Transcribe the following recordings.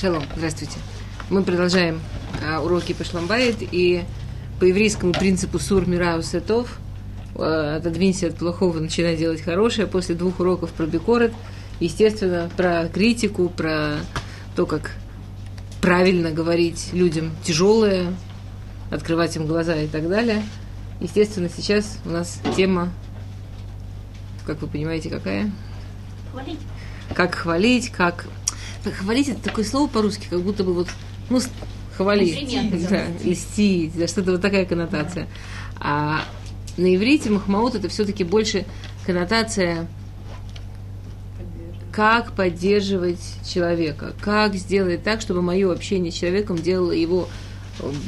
Шалом, здравствуйте. Мы продолжаем а, уроки по Шламбайт, и по еврейскому принципу Сур Мирау Сетов а, отодвинься от плохого, начинай делать хорошее. После двух уроков про Бекорет, естественно, про критику, про то, как правильно говорить людям тяжелое, открывать им глаза и так далее. Естественно, сейчас у нас тема, как вы понимаете, какая? Хвалить. Как хвалить, как... Хвалить это такое слово по-русски, как будто бы вот, ну, хвалить, да, льстить, да, что-то вот такая коннотация. А на иврите махмаут это все-таки больше коннотация как поддерживать человека, как сделать так, чтобы мое общение с человеком делало его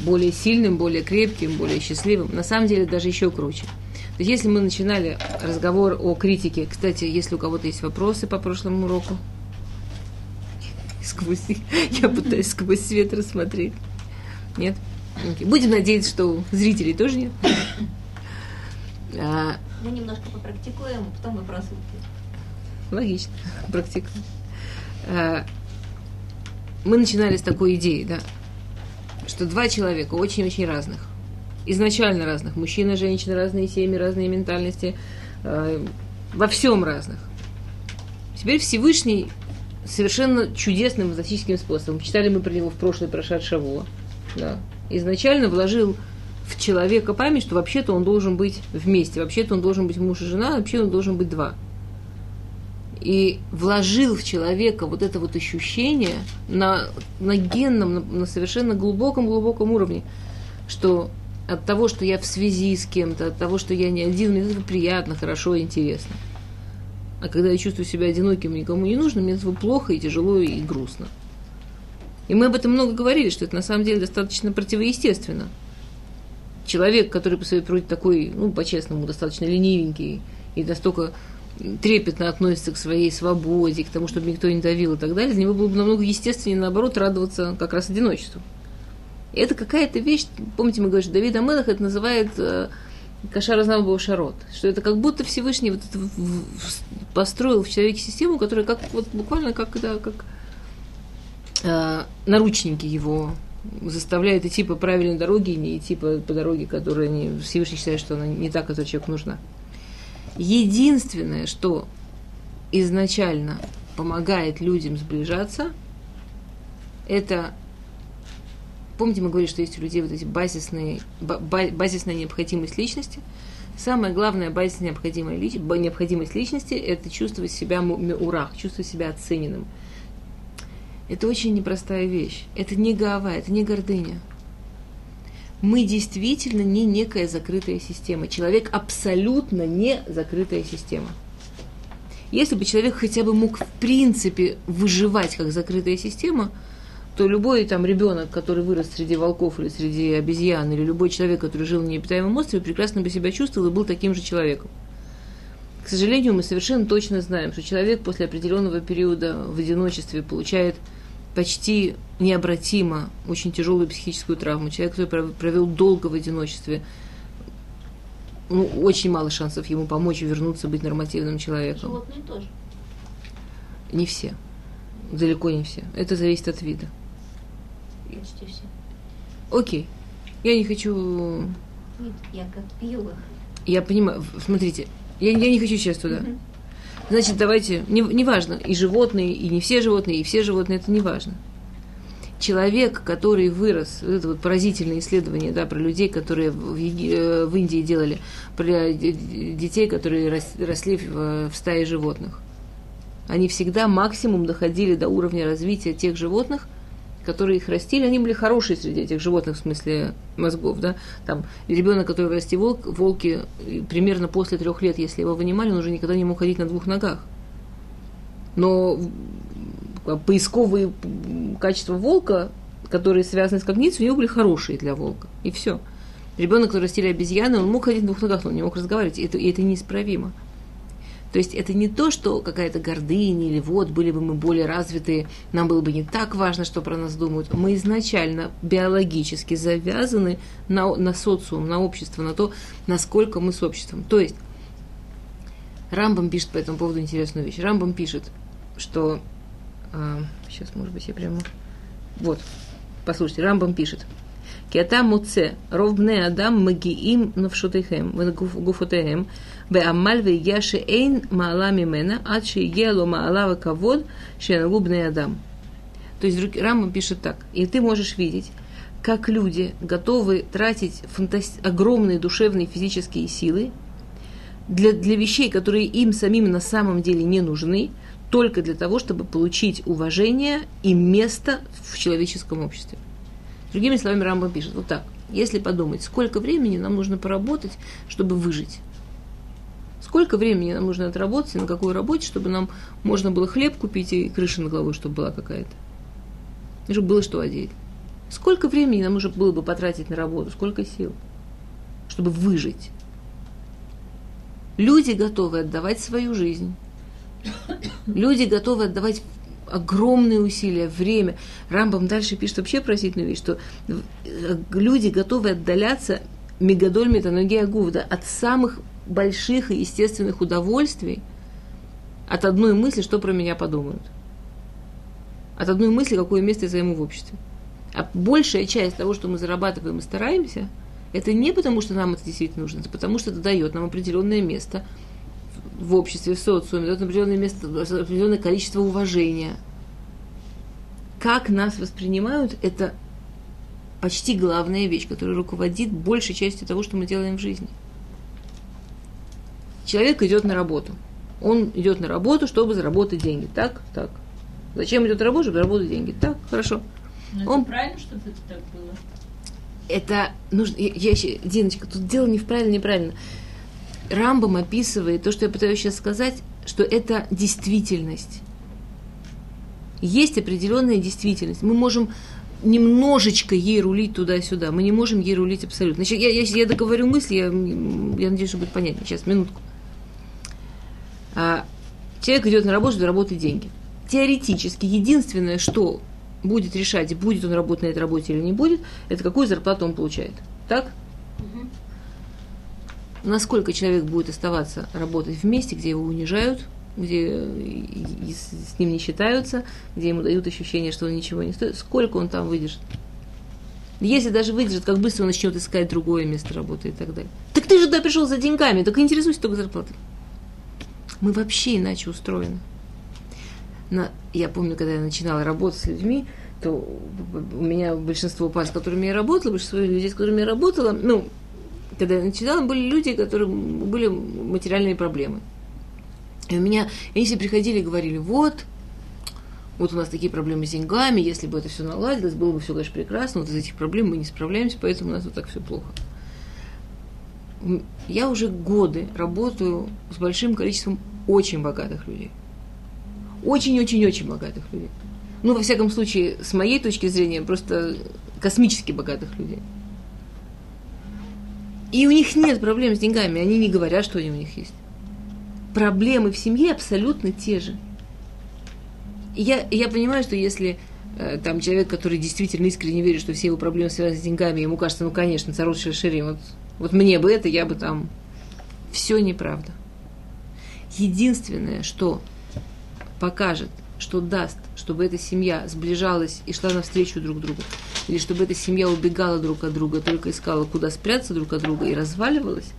более сильным, более крепким, более счастливым. На самом деле даже еще круче. То есть если мы начинали разговор о критике, кстати, если у кого-то есть вопросы по прошлому уроку, сквозь, я пытаюсь сквозь свет рассмотреть. Нет? Окей. Будем надеяться, что у зрителей тоже нет. А, Мы немножко попрактикуем, а потом вопросы. Логично, практика. А, Мы начинали с такой идеи, да, что два человека очень-очень разных, изначально разных, мужчина, женщина, разные семьи, разные ментальности, а, во всем разных. Теперь Всевышний совершенно чудесным фантастическим способом, читали мы про него в прошлой прошат Шавуа, да, изначально вложил в человека память, что вообще-то он должен быть вместе, вообще-то он должен быть муж и жена, вообще он должен быть два. И вложил в человека вот это вот ощущение на, на генном, на, на совершенно глубоком-глубоком уровне, что от того, что я в связи с кем-то, от того, что я не один, мне это приятно, хорошо интересно. А когда я чувствую себя одиноким, никому не нужно, мне этого плохо и тяжело и грустно. И мы об этом много говорили, что это на самом деле достаточно противоестественно. Человек, который по своей природе такой, ну, по-честному, достаточно ленивенький и настолько трепетно относится к своей свободе, к тому, чтобы никто не давил и так далее, для него было бы намного естественнее, наоборот, радоваться как раз одиночеству. И это какая-то вещь, помните, мы говорим, что Давид Амелах это называет Кашар Азнам Шарот, что это как будто Всевышний вот это построил в человеке систему, которая как вот буквально как, да, как э, наручники его заставляет идти по правильной дороге, не идти по, по дороге, которая не, Всевышний считает, что она не та, которая человеку нужна. Единственное, что изначально помогает людям сближаться, это помните, мы говорили, что есть у людей вот эти базисные, ба- ба- базисная необходимость личности. Самая главная базисная необходимая лич- необходимость личности – это чувствовать себя меурах, чувствовать себя оцененным. Это очень непростая вещь. Это не гава, это не гордыня. Мы действительно не некая закрытая система. Человек абсолютно не закрытая система. Если бы человек хотя бы мог в принципе выживать как закрытая система, то любой там ребенок, который вырос среди волков или среди обезьян, или любой человек, который жил на необитаемом острове, прекрасно бы себя чувствовал и был таким же человеком. К сожалению, мы совершенно точно знаем, что человек после определенного периода в одиночестве получает почти необратимо очень тяжелую психическую травму. Человек, который пров- провел долго в одиночестве, ну, очень мало шансов ему помочь вернуться быть нормативным человеком. Животные тоже. Не все. Далеко не все. Это зависит от вида. Почти все. Окей. Я не хочу... Нет, я как пью. Я понимаю. В- Смотрите, я, я не хочу сейчас туда. Значит, давайте... Не, не важно, и животные, и не все животные, и все животные, это не важно. Человек, который вырос, вот это вот поразительное исследование, да, про людей, которые в, Еги- э, в Индии делали, про детей, которые рос- росли в, в стае животных. Они всегда максимум доходили до уровня развития тех животных, которые их растили, они были хорошие среди этих животных в смысле мозгов, да. Там ребенок, который расти волк, волки примерно после трех лет, если его вынимали, он уже никогда не мог ходить на двух ногах. Но м, поисковые качества волка, которые связаны с когницей, у него были хорошие для волка. И все. Ребенок, который растили обезьяны, он мог ходить на двух ногах, но он не мог разговаривать. И это, и это неисправимо. То есть это не то, что какая-то гордыня или вот, были бы мы более развитые, нам было бы не так важно, что про нас думают. Мы изначально биологически завязаны на, на социум, на общество, на то, насколько мы с обществом. То есть Рамбам пишет по этому поводу интересную вещь. Рамбам пишет, что А, сейчас, может быть, я прямо... Вот, послушайте, Рамбам пишет. Киата муце, ров бне адам магиим навшотейхем, гуфотейхем, Беамаль вегия шеэйн маала мимена, ад шеегия ло маала ваковод шенагубный адам. То есть Рама пишет так. И ты можешь видеть, как люди готовы тратить фантаст... огромные душевные физические силы для, для вещей, которые им самим на самом деле не нужны, только для того, чтобы получить уважение и место в человеческом обществе. Другими словами, Рамбам пишет вот так. Если подумать, сколько времени нам нужно поработать, чтобы выжить, Сколько времени нам нужно отработать, на какой работе, чтобы нам можно было хлеб купить и крыша над головой, чтобы была какая-то. И чтобы было что одеть. Сколько времени нам нужно было бы потратить на работу, сколько сил, чтобы выжить. Люди готовы отдавать свою жизнь. Люди готовы отдавать огромные усилия, время. Рамбам дальше пишет вообще просительную вещь, что э, люди готовы отдаляться мегадоль метаногия гувда от самых больших и естественных удовольствий, от одной мысли, что про меня подумают. От одной мысли, какое место я займу в обществе. А большая часть того, что мы зарабатываем и стараемся, это не потому, что нам это действительно нужно, это потому, что это дает нам определенное место в обществе, в социуме, дает определенное место, определенное количество уважения. Как нас воспринимают, это почти главная вещь, которая руководит большей частью того, что мы делаем в жизни. Человек идет на работу. Он идет на работу, чтобы заработать деньги. Так, так. Зачем идет на работу, чтобы заработать деньги? Так, хорошо. Но Он- это правильно, чтобы это так было? это нужно, я, я Диночка, тут дело не в правильно, неправильно. Рамбам описывает то, что я пытаюсь сейчас сказать, что это действительность. Есть определенная действительность. Мы можем немножечко ей рулить туда-сюда. Мы не можем ей рулить абсолютно. Значит, я, я, я договорю мысли, я, я надеюсь, что будет понятнее. Сейчас, минутку. А, человек идет на работу, заработать деньги. Теоретически, единственное, что будет решать, будет он работать на этой работе или не будет, это какую зарплату он получает. Так? Насколько человек будет оставаться работать в месте, где его унижают, где с ним не считаются, где ему дают ощущение, что он ничего не стоит, сколько он там выдержит. Если даже выдержит, как быстро он начнет искать другое место работы и так далее. Так ты же туда пришел за деньгами, только интересуйся только зарплатой. Мы вообще иначе устроены. На, я помню, когда я начинала работать с людьми, то у меня большинство пар, с которыми я работала, большинство людей, с которыми я работала, ну, когда я начинала, были люди, которые были материальные проблемы. И у меня, они все приходили и говорили, вот, вот у нас такие проблемы с деньгами, если бы это все наладилось, было бы все, конечно, прекрасно, вот из этих проблем мы не справляемся, поэтому у нас вот так все плохо. Я уже годы работаю с большим количеством очень богатых людей. Очень-очень-очень богатых людей. Ну, во всяком случае, с моей точки зрения, просто космически богатых людей. И у них нет проблем с деньгами, они не говорят, что они у них есть. Проблемы в семье абсолютно те же. Я, я понимаю, что если э, там человек, который действительно искренне верит, что все его проблемы связаны с деньгами, ему кажется, ну, конечно, царот шершири, вот, вот мне бы это, я бы там... Все неправда. Единственное, что покажет, что даст, чтобы эта семья сближалась и шла навстречу друг другу, или чтобы эта семья убегала друг от друга, только искала, куда спрятаться друг от друга и разваливалась,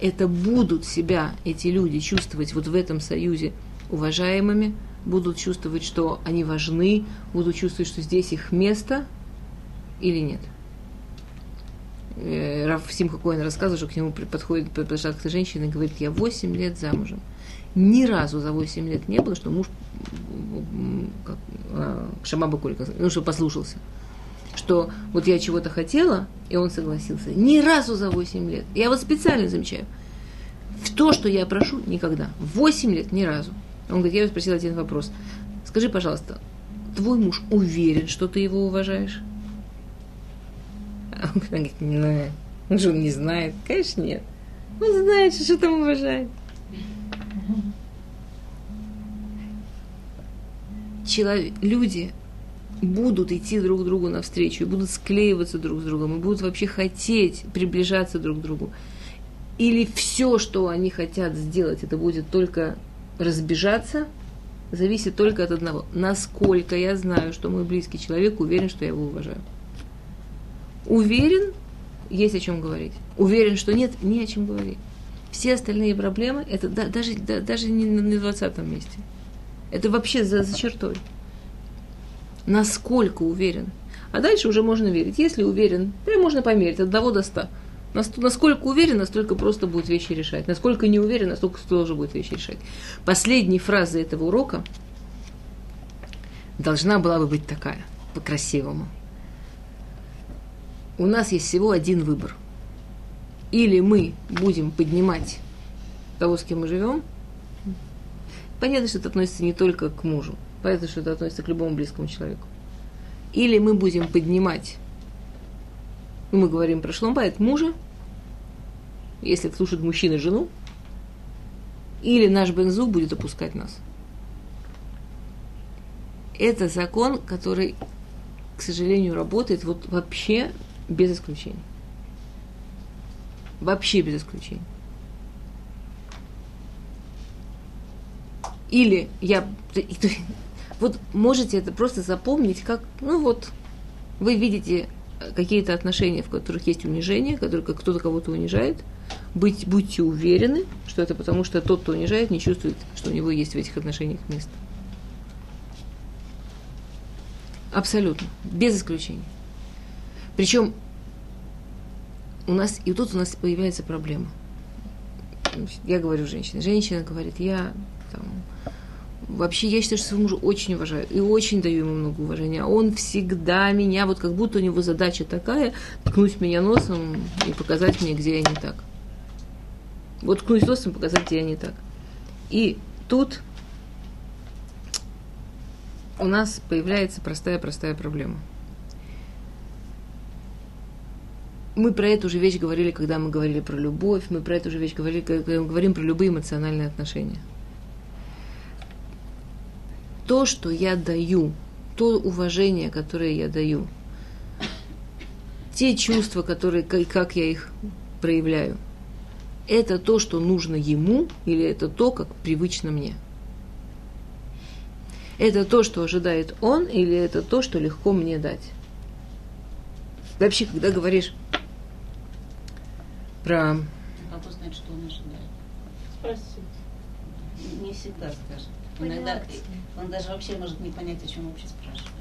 это будут себя эти люди чувствовать вот в этом союзе уважаемыми, будут чувствовать, что они важны, будут чувствовать, что здесь их место или нет. Э, Раф Симха Коэн рассказывал, что к нему подходит какая-то женщина и говорит, я 8 лет замужем. Ни разу за 8 лет не было, что муж как, а, Шама Бакуль, как- ну, что послушался. Что вот я чего-то хотела, и он согласился. Ни разу за 8 лет. Я вот специально замечаю. В то, что я прошу, никогда. 8 лет ни разу. Он говорит, я его спросила один вопрос. Скажи, пожалуйста, твой муж уверен, что ты его уважаешь? А он говорит, ну, он же не знает. Конечно, нет. Он знает, что там уважает. Человек, люди будут идти друг другу навстречу, и будут склеиваться друг с другом, и будут вообще хотеть приближаться друг к другу. Или все, что они хотят сделать, это будет только разбежаться, зависит только от одного. Насколько я знаю, что мой близкий человек уверен, что я его уважаю. Уверен, есть о чем говорить. Уверен, что нет, не о чем говорить. Все остальные проблемы, это да, даже, да, даже не на 20 месте. Это вообще за, за чертой. Насколько уверен. А дальше уже можно верить. Если уверен, прям можно померить от 1 до 100. Насколько уверен, настолько просто будет вещи решать. Насколько не уверен, настолько тоже будет вещи решать. Последней фразы этого урока должна была бы быть такая, по-красивому. У нас есть всего один выбор. Или мы будем поднимать того, с кем мы живем. Понятно, что это относится не только к мужу. Понятно, что это относится к любому близкому человеку. Или мы будем поднимать мы говорим про шломбайт мужа, если слушает мужчина жену, или наш бензу будет опускать нас. Это закон, который, к сожалению, работает вот вообще без исключений. Вообще без исключений. Или я... Вот можете это просто запомнить, как, ну вот, вы видите какие-то отношения, в которых есть унижение, в которых кто-то кого-то унижает, быть, будьте уверены, что это потому, что тот, кто унижает, не чувствует, что у него есть в этих отношениях место. Абсолютно. Без исключения. Причем у нас, и тут у нас появляется проблема. Я говорю женщине. Женщина говорит, я там, Вообще, я считаю, что своего мужа очень уважаю и очень даю ему много уважения. Он всегда меня, вот как будто у него задача такая, ткнуть меня носом и показать мне, где я не так. Вот ткнуть носом показать, где я не так. И тут у нас появляется простая-простая проблема. Мы про эту же вещь говорили, когда мы говорили про любовь, мы про эту же вещь говорили, когда мы говорим про любые эмоциональные отношения – то, что я даю, то уважение, которое я даю, те чувства, которые, как я их проявляю, это то, что нужно ему, или это то, как привычно мне? Это то, что ожидает он, или это то, что легко мне дать? Вообще, когда говоришь про... Вопрос знает, что он ожидает. Спросить. Не всегда скажет. Иногда он даже вообще может не понять, о чем вообще спрашивает.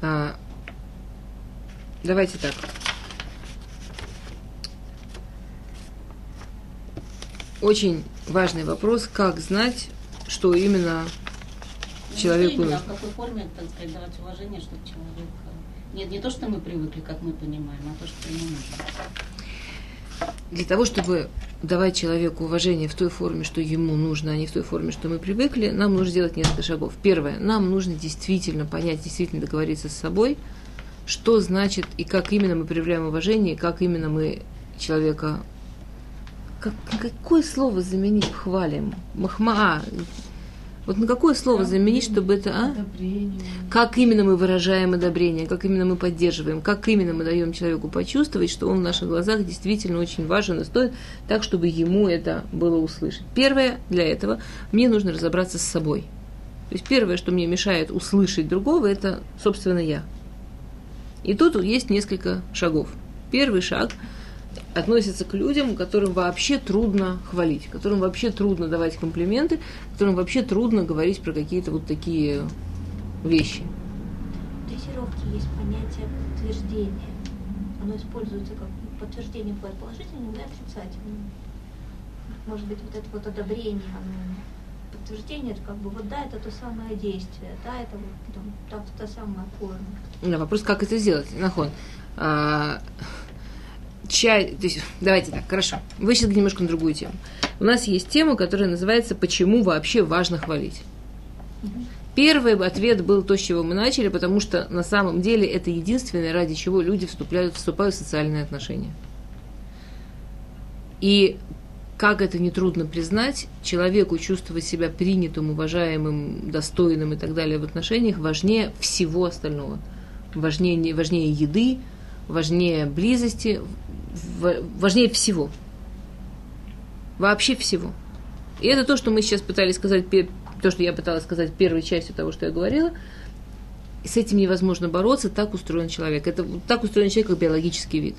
А, давайте так. Очень важный вопрос, как знать, что именно ну, человеку нужно. В какой форме, так сказать, давать уважение, чтобы человек... Нет, не то, что мы привыкли, как мы понимаем, а то, что ему нужно. Для того, чтобы давать человеку уважение в той форме, что ему нужно, а не в той форме, что мы привыкли, нам нужно сделать несколько шагов. Первое, нам нужно действительно понять, действительно договориться с собой, что значит и как именно мы проявляем уважение, и как именно мы человека... Как, какое слово заменить хвалим? Махмаа, вот на какое слово заменить, чтобы это... А? Как именно мы выражаем одобрение, как именно мы поддерживаем, как именно мы даем человеку почувствовать, что он в наших глазах действительно очень важен и стоит, так, чтобы ему это было услышать. Первое для этого, мне нужно разобраться с собой. То есть первое, что мне мешает услышать другого, это, собственно, я. И тут есть несколько шагов. Первый шаг – относится к людям, которым вообще трудно хвалить, которым вообще трудно давать комплименты, которым вообще трудно говорить про какие-то вот такие вещи. В дрессировке есть понятие подтверждения. Оно используется как подтверждение бывает положительным и отрицательным. Может быть, вот это вот одобрение, оно подтверждение, это как бы вот да, это то самое действие, да, это вот там, та, та самая форма. Да, вопрос, как это сделать, Нахон. А, чай, то есть, давайте так, хорошо, вы немножко на другую тему. У нас есть тема, которая называется «Почему вообще важно хвалить?». Первый ответ был то, с чего мы начали, потому что на самом деле это единственное, ради чего люди вступают, вступают в социальные отношения. И как это нетрудно признать, человеку чувствовать себя принятым, уважаемым, достойным и так далее в отношениях важнее всего остального. Важнее, важнее еды, важнее близости, важнее всего. Вообще всего. И это то, что мы сейчас пытались сказать, то, что я пыталась сказать первой частью того, что я говорила. с этим невозможно бороться, так устроен человек. Это так устроен человек, как биологический вид.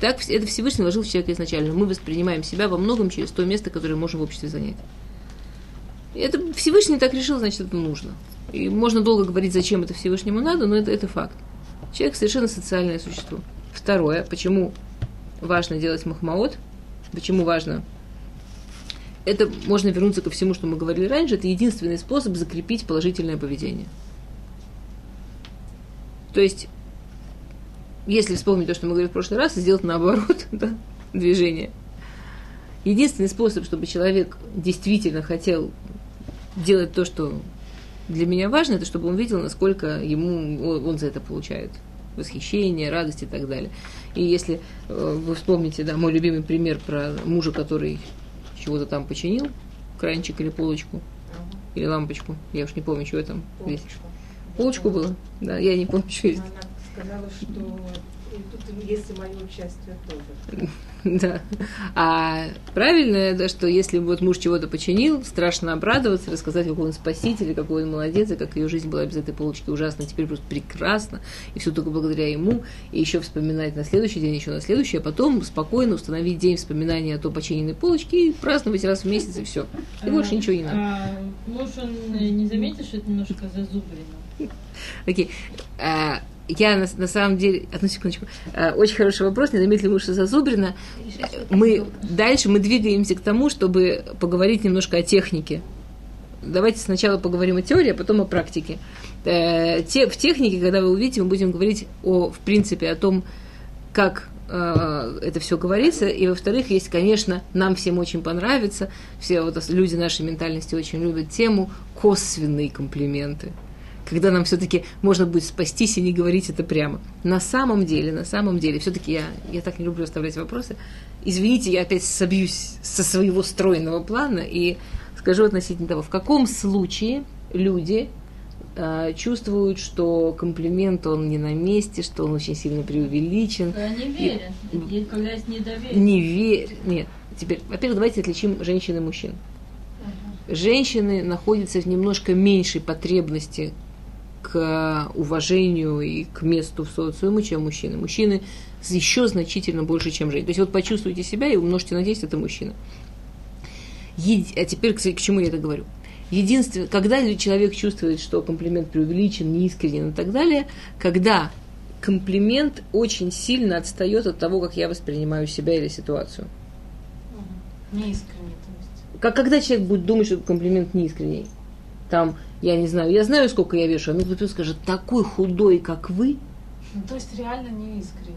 Так это Всевышний вложил в человека изначально. Мы воспринимаем себя во многом через то место, которое можем в обществе занять. Это Всевышний так решил, значит, это нужно. И можно долго говорить, зачем это Всевышнему надо, но это, это факт. Человек совершенно социальное существо. Второе, почему важно делать махмаот, почему важно это можно вернуться ко всему, что мы говорили раньше, это единственный способ закрепить положительное поведение. То есть, если вспомнить то, что мы говорили в прошлый раз, сделать наоборот да, движение. Единственный способ, чтобы человек действительно хотел делать то, что для меня важно, это чтобы он видел, насколько ему он за это получает восхищение, радость и так далее. И если э, вы вспомните, да, мой любимый пример про мужа, который чего-то там починил, кранчик или полочку, или лампочку, я уж не помню, что там. Полочку. Полочку было, да, я не помню, что есть. Она сказала, что тут есть и мое участие тоже. Да. А правильно, да, что если вот муж чего-то починил, страшно обрадоваться, рассказать, какой он спаситель, какой он молодец, и как ее жизнь была без этой полочки ужасна, теперь просто прекрасно, и все только благодаря ему, и еще вспоминать на следующий день, еще на следующий, а потом спокойно установить день вспоминания о той починенной полочке и праздновать раз в месяц, и все. И а, больше ничего не надо. А, муж, он не заметит, что это немножко зазубрено? Окей. Okay. Я на, на самом деле, одну секундочку, э, очень хороший вопрос, не заметили мы, что зазубрено. Мы дальше мы двигаемся к тому, чтобы поговорить немножко о технике. Давайте сначала поговорим о теории, а потом о практике. Э, те, в технике, когда вы увидите, мы будем говорить о, в принципе, о том, как э, это все говорится. И, во-вторых, есть, конечно, нам всем очень понравится, все вот люди нашей ментальности очень любят тему косвенные комплименты когда нам все-таки можно будет спастись и не говорить это прямо. На самом деле, на самом деле, все-таки я, я так не люблю оставлять вопросы. Извините, я опять собьюсь со своего стройного плана и скажу относительно того, в каком случае люди э, чувствуют, что комплимент он не на месте, что он очень сильно преувеличен. Да, не верят, и, когда есть недоверие. Не верят, нет. Теперь, во-первых, давайте отличим женщин и мужчин. Женщины находятся в немножко меньшей потребности к уважению и к месту в социуме, чем мужчины. Мужчины еще значительно больше, чем женщины. То есть вот почувствуйте себя и умножьте на 10, это мужчина. Еди... А теперь к, к чему я это говорю? Единственное, когда человек чувствует, что комплимент преувеличен, неискренен и так далее, когда комплимент очень сильно отстает от того, как я воспринимаю себя или ситуацию. Неискренне, то есть. Как, когда человек будет думать, что комплимент неискренний? Там я не знаю, я знаю, сколько я вешу, а мне кто-то скажет, такой худой, как вы. Ну, то есть реально не искренне.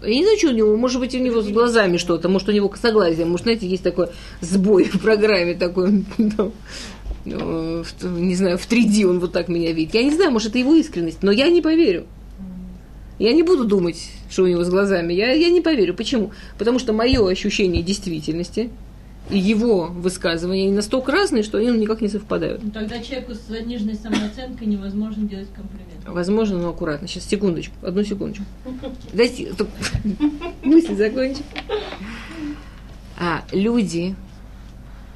Я не знаю, что у него, может быть, у него с глазами что-то, может, у него косоглазие, может, знаете, есть такой сбой в программе такой, ну, не знаю, в 3D он вот так меня видит. Я не знаю, может, это его искренность, но я не поверю. Я не буду думать, что у него с глазами. Я, я не поверю. Почему? Потому что мое ощущение действительности – и его высказывания настолько разные, что они никак не совпадают. Ну, тогда человеку с заниженной самооценкой невозможно делать комплимент. Возможно, но аккуратно. Сейчас, секундочку, одну секундочку. Дайте мысль закончить. А люди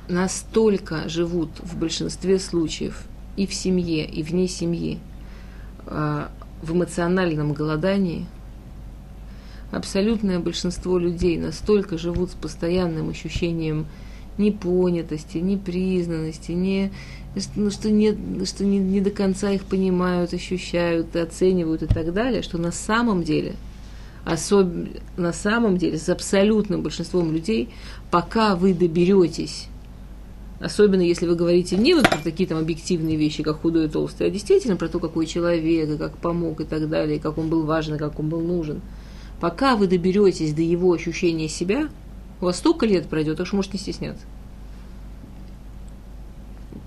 настолько живут в большинстве случаев и в семье, и вне семьи а, в эмоциональном голодании, абсолютное большинство людей настолько живут с постоянным ощущением непонятости, непризнанности, не, ну, что, не, что не, не до конца их понимают, ощущают, оценивают и так далее, что на самом деле, особ... на самом деле, с абсолютным большинством людей, пока вы доберетесь Особенно если вы говорите не вот про такие там объективные вещи, как худой и толстый, а действительно про то, какой человек, и как помог и так далее, и как он был важен, и как он был нужен. Пока вы доберетесь до его ощущения себя – у вас столько лет пройдет, так что можете не стесняться.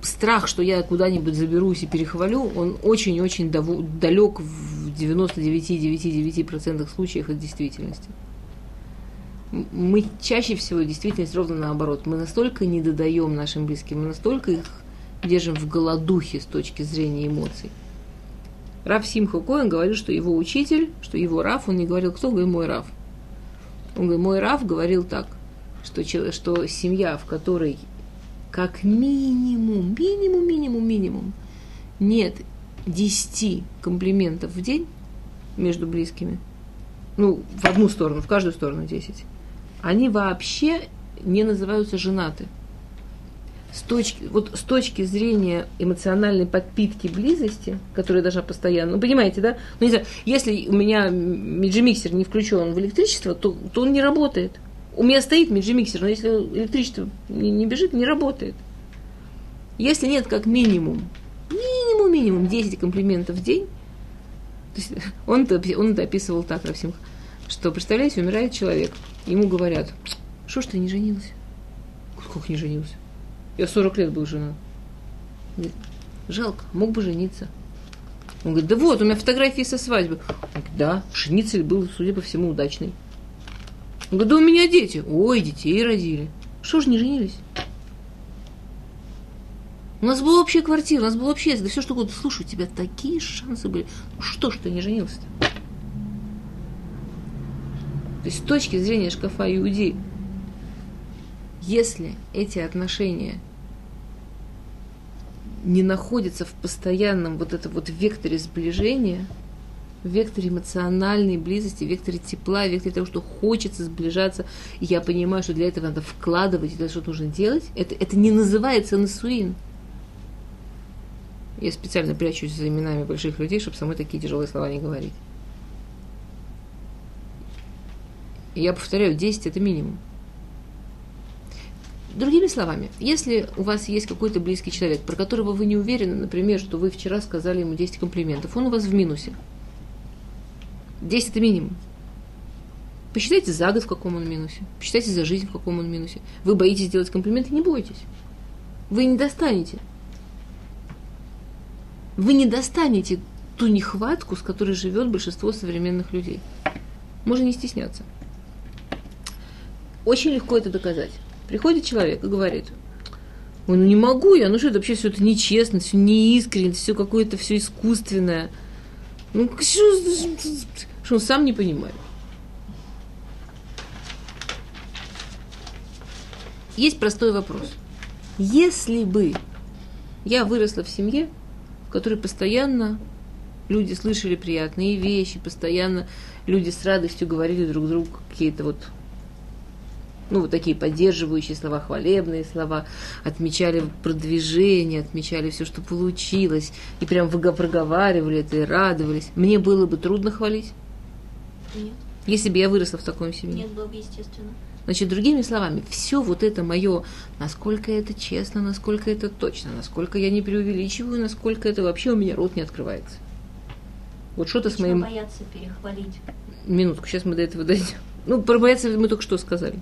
Страх, что я куда-нибудь заберусь и перехвалю, он очень-очень далек в 99,99% случаев от действительности. Мы чаще всего действительность ровно наоборот. Мы настолько не додаем нашим близким, мы настолько их держим в голодухе с точки зрения эмоций. Раф Симха Коэн говорил, что его учитель, что его Раф, он не говорил, кто, говорит, мой Раф. Он говорит, мой Раф говорил так что, что семья, в которой как минимум, минимум, минимум, минимум, нет 10 комплиментов в день между близкими, ну, в одну сторону, в каждую сторону 10, они вообще не называются женаты. С точки, вот с точки зрения эмоциональной подпитки близости, которая должна постоянно, ну, понимаете, да? Ну, не знаю, если у меня меджимиксер не включен в электричество, то, то он не работает. У меня стоит меджимиксер, но если электричество не, не бежит, не работает. Если нет как минимум, минимум, минимум 10 комплиментов в день, он, это, он это описывал так, Равсимх, что, представляете, умирает человек, ему говорят, что ж ты не женился? Как не женился? Я 40 лет был женат. Жалко, мог бы жениться. Он говорит, да вот, у меня фотографии со свадьбы. Он говорит, да, шницель был, судя по всему, удачный. Он говорит, да у меня дети. Ой, детей родили. Что ж не женились? У нас была общая квартира, у нас было общее, да все что угодно. Слушай, у тебя такие шансы были. Ну что ж ты не женился-то? То есть с точки зрения шкафа Иудеи, если эти отношения не находятся в постоянном вот этом вот векторе сближения, векторе эмоциональной близости, векторе тепла, векторе того, что хочется сближаться, и я понимаю, что для этого надо вкладывать, для что нужно делать, это, это не называется насуин. Я специально прячусь за именами больших людей, чтобы самой такие тяжелые слова не говорить. Я повторяю, 10 это минимум. Другими словами, если у вас есть какой-то близкий человек, про которого вы не уверены, например, что вы вчера сказали ему 10 комплиментов, он у вас в минусе. 10 это минимум. Посчитайте за год, в каком он минусе. Посчитайте за жизнь, в каком он минусе. Вы боитесь делать комплименты, не бойтесь. Вы не достанете. Вы не достанете ту нехватку, с которой живет большинство современных людей. Можно не стесняться. Очень легко это доказать. Приходит человек и говорит, ой, ну не могу я, ну что это вообще все это нечестно, все неискренне, все какое-то все искусственное. Ну, что, что он сам не понимает. Есть простой вопрос. Если бы я выросла в семье, в которой постоянно люди слышали приятные вещи, постоянно люди с радостью говорили друг другу какие-то вот ну, вот такие поддерживающие слова, хвалебные слова, отмечали продвижение, отмечали все, что получилось, и прям проговаривали это и радовались. Мне было бы трудно хвалить? Нет. Если бы я выросла в таком семье. Нет, было бы естественно. Значит, другими словами, все вот это мое, насколько это честно, насколько это точно, насколько я не преувеличиваю, насколько это вообще у меня рот не открывается. Вот что-то с моим... бояться перехвалить. Минутку, сейчас мы до этого дойдем. Ну, про бояться мы только что сказали.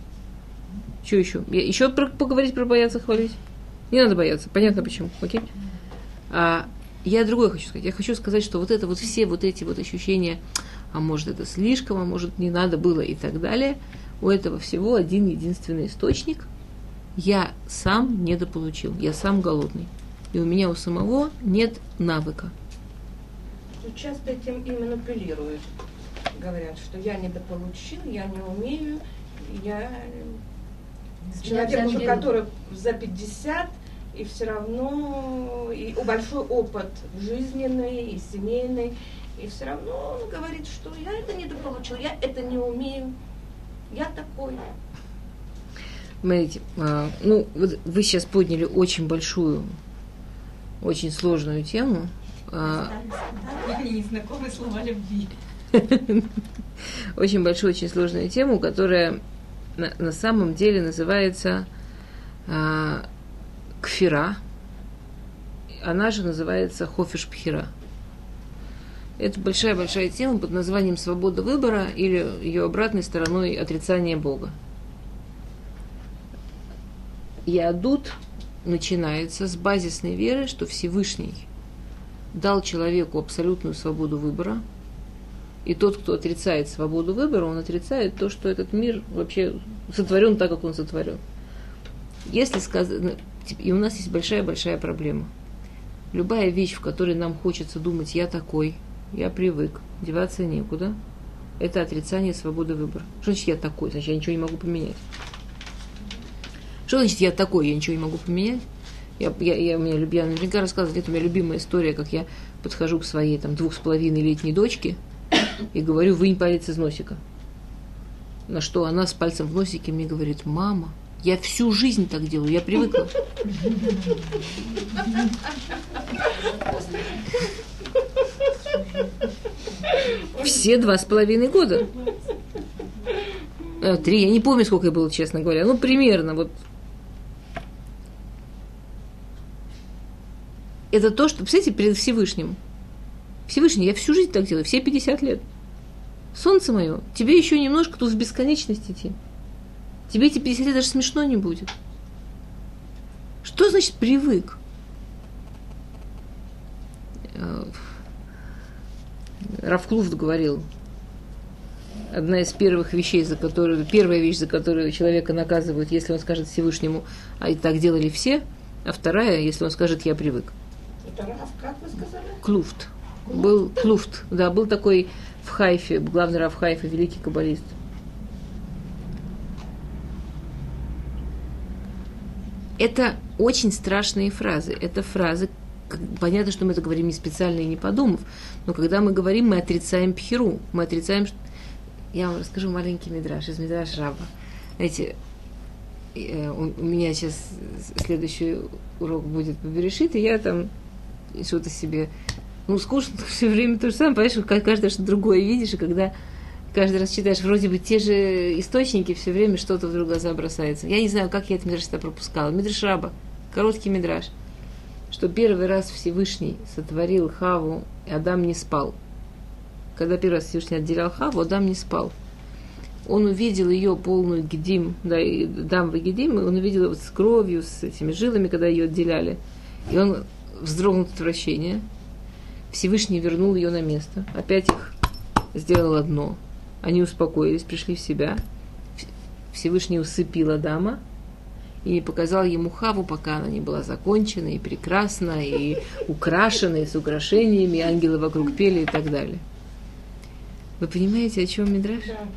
Что еще? Я, еще про, поговорить про бояться хвалить? Не надо бояться, понятно почему, окей? А, я другое хочу сказать. Я хочу сказать, что вот это вот все вот эти вот ощущения, а может это слишком, а может не надо было и так далее, у этого всего один единственный источник. Я сам недополучил, я сам голодный. И у меня у самого нет навыка. Часто этим именно апеллируют. Говорят, что я недополучил, я не умею, я человеку, который за 50, и все равно и большой опыт жизненный и семейный, и все равно он говорит, что я это недополучил, я это не умею, я такой. Смотрите, а, ну, вот вы сейчас подняли очень большую, очень сложную тему. А, Незнакомые слова любви. Очень большую, очень сложную тему, которая на, самом деле называется а, кфира. Она же называется хофиш пхира. Это большая-большая тема под названием «Свобода выбора» или ее обратной стороной «Отрицание Бога». Ядут начинается с базисной веры, что Всевышний дал человеку абсолютную свободу выбора – и тот, кто отрицает свободу выбора, он отрицает то, что этот мир вообще сотворен так, как он сотворен. Если сказано, и у нас есть большая-большая проблема. Любая вещь, в которой нам хочется думать, я такой, я привык, деваться некуда, это отрицание свободы выбора. Что значит я такой? Значит, я ничего не могу поменять. Что значит я такой, я ничего не могу поменять? Я, я, я, у меня, люб- я наверняка рассказывала, это у меня любимая история, как я подхожу к своей там двух с половиной летней дочке и говорю, вынь палец из носика. На что она с пальцем в носике мне говорит, мама, я всю жизнь так делаю, я привыкла. Все два с половиной года. Э, Три, я не помню, сколько ей было, честно говоря. Ну, примерно, вот. Это то, что, представляете, перед Всевышним. Всевышний, я всю жизнь так делаю, все 50 лет. Солнце мое, тебе еще немножко тут в бесконечность идти. Тебе эти 50 лет даже смешно не будет. Что значит привык? Э, Равклуфт говорил, одна из первых вещей, за которую, первая вещь, за которую человека наказывают, если он скажет Всевышнему, а и так делали все, а вторая, если он скажет, я привык. Это Раф, как вы сказали? Клуфт. Был Клуфт, да, был такой в Хайфе, главный Рав Хайфа, великий каббалист. Это очень страшные фразы. Это фразы, понятно, что мы это говорим не специально и не подумав, но когда мы говорим, мы отрицаем пхеру, мы отрицаем... Я вам расскажу маленький мидраж из мидраш Раба. Знаете, э, у меня сейчас следующий урок будет по Берешит, и я там что-то себе... Ну, скучно все время то же самое, понимаешь, как каждое что другое видишь, и когда каждый раз читаешь вроде бы те же источники, все время что-то вдруг глаза бросается. Я не знаю, как я этот мидраж всегда пропускала. Мидраш Раба, короткий мидраж, что первый раз Всевышний сотворил Хаву, и Адам не спал. Когда первый раз Всевышний отделял Хаву, Адам не спал. Он увидел ее полную гедим, да, и дам в гедим, и он увидел вот с кровью, с этими жилами, когда ее отделяли. И он вздрогнул от отвращения. Всевышний вернул ее на место. Опять их сделал одно. Они успокоились, пришли в себя. Всевышний усыпил Адама и показал ему Хаву, пока она не была закончена и прекрасна, и украшена, и с украшениями, и ангелы вокруг пели и так далее. Вы понимаете, о чем Мидраш? Да,